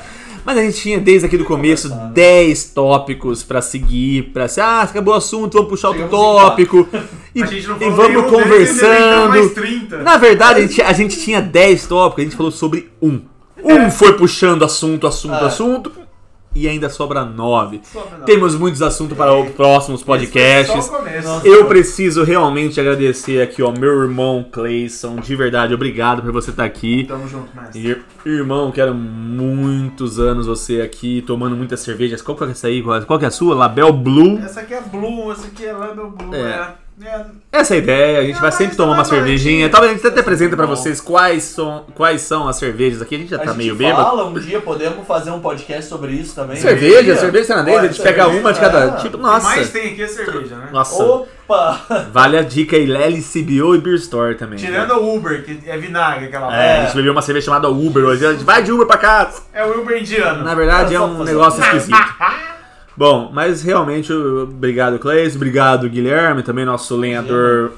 Mas a gente tinha desde aqui do começo 10 tópicos pra seguir, pra ser, ah, acabou o assunto, vamos puxar outro tópico. E, a gente não e vamos conversando. 30. Na verdade, a gente, a gente tinha 10 tópicos, a gente falou sobre um. Um foi puxando assunto, assunto, É. assunto. E ainda sobra 9. Sobra. Temos muitos assuntos para os próximos podcasts. Eu preciso realmente agradecer aqui ao meu irmão Clayson. De verdade, obrigado por você estar aqui. Tamo junto, mestre. Ir- Irmão, quero muitos anos você aqui tomando muitas cervejas. Qual que é essa aí? Qual que é a sua? Label Blue. Essa aqui é Blue, essa aqui é Lando Blue. É. É. É. Essa é a ideia, a gente vai sempre tomar é uma mais cervejinha. Talvez a gente até apresenta pra Bom. vocês quais são, quais são as cervejas aqui. A gente já A tá gente meio bêbado. fala um dia, podemos fazer um podcast sobre isso também. Cerveja, Um dia. cerveja canadense, a gente pega uma de cada ah, tipo. O que mais Nossa, tem aqui é cerveja, né? nossa. Opa! Vale a dica aí, LCBO e Beer Store também. Tirando o Uber, que é vinagre aquela É, a é. gente bebeu uma cerveja chamada Uber hoje. A gente vai de Uber pra casa. é o Uber indiano. Na verdade é um negócio esquisito. Bom, mas realmente, obrigado Cleis, obrigado Guilherme, também nosso lenhador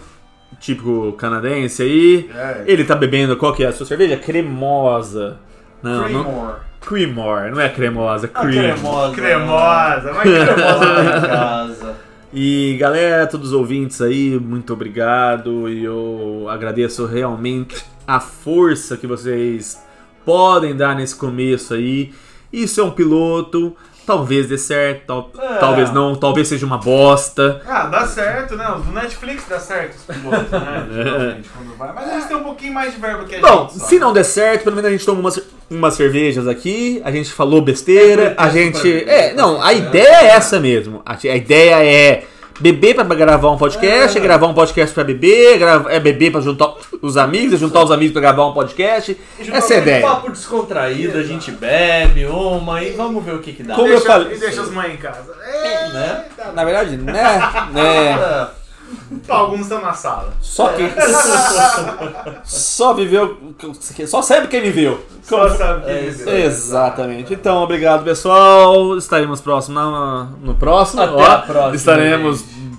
típico canadense aí. É. Ele tá bebendo, qual que é a sua cerveja? Cremosa. Não, não Creamore. Creamore, não é cremosa, Ah, cream. cremosa. Cremosa, mas Cremosa em cremosa. casa. E galera, todos os ouvintes aí, muito obrigado. E eu agradeço realmente a força que vocês podem dar nesse começo aí. Isso é um piloto, talvez dê certo, tal- É. talvez não, talvez seja uma bosta. Ah, dá certo, né? O Netflix dá certo os pilotos, né? Geralmente, quando vai. Mas eles têm um pouquinho mais de verba que a Bom, gente. só. se não der certo, pelo menos a gente toma umas, umas cervejas aqui, a gente falou besteira, a gente. É, não, a ideia é essa mesmo. A, a ideia é beber pra gravar um podcast, é, gravar um podcast pra beber, gra- é beber pra juntar os amigos, é juntar os amigos pra gravar um podcast. Essa é a Um ideia. papo descontraído, a gente bebe uma e vamos ver o que que dá. Como eu Deixa- falei- E deixa as mães em casa. É, Né? Na verdade, né? né É. Alguns estão na sala. só quem. Só viveu. Só sabe quem viveu. Só sabe que É eles- isso. Exatamente. Então, obrigado, pessoal. Estaremos próximo na- no próximo. Até Ó, a próxima, Estaremos gente.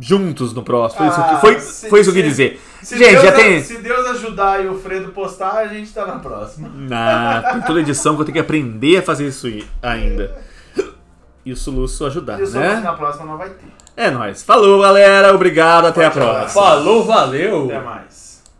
juntos no próximo. Foi isso Ah, que, foi, se- foi isso que eu se- quis dizer. Se Gente, Deus, já tem. Se Deus ajudar e o Fredo postar, a gente tá na próxima. Ah, tem toda edição que eu tenho que aprender a fazer isso ainda. E o Soluço ajudar, E o Soluço né? na próxima não vai ter. É nóis. Falou, galera. Obrigado. Até a Forte abraço. próxima. Falou, valeu! Até mais.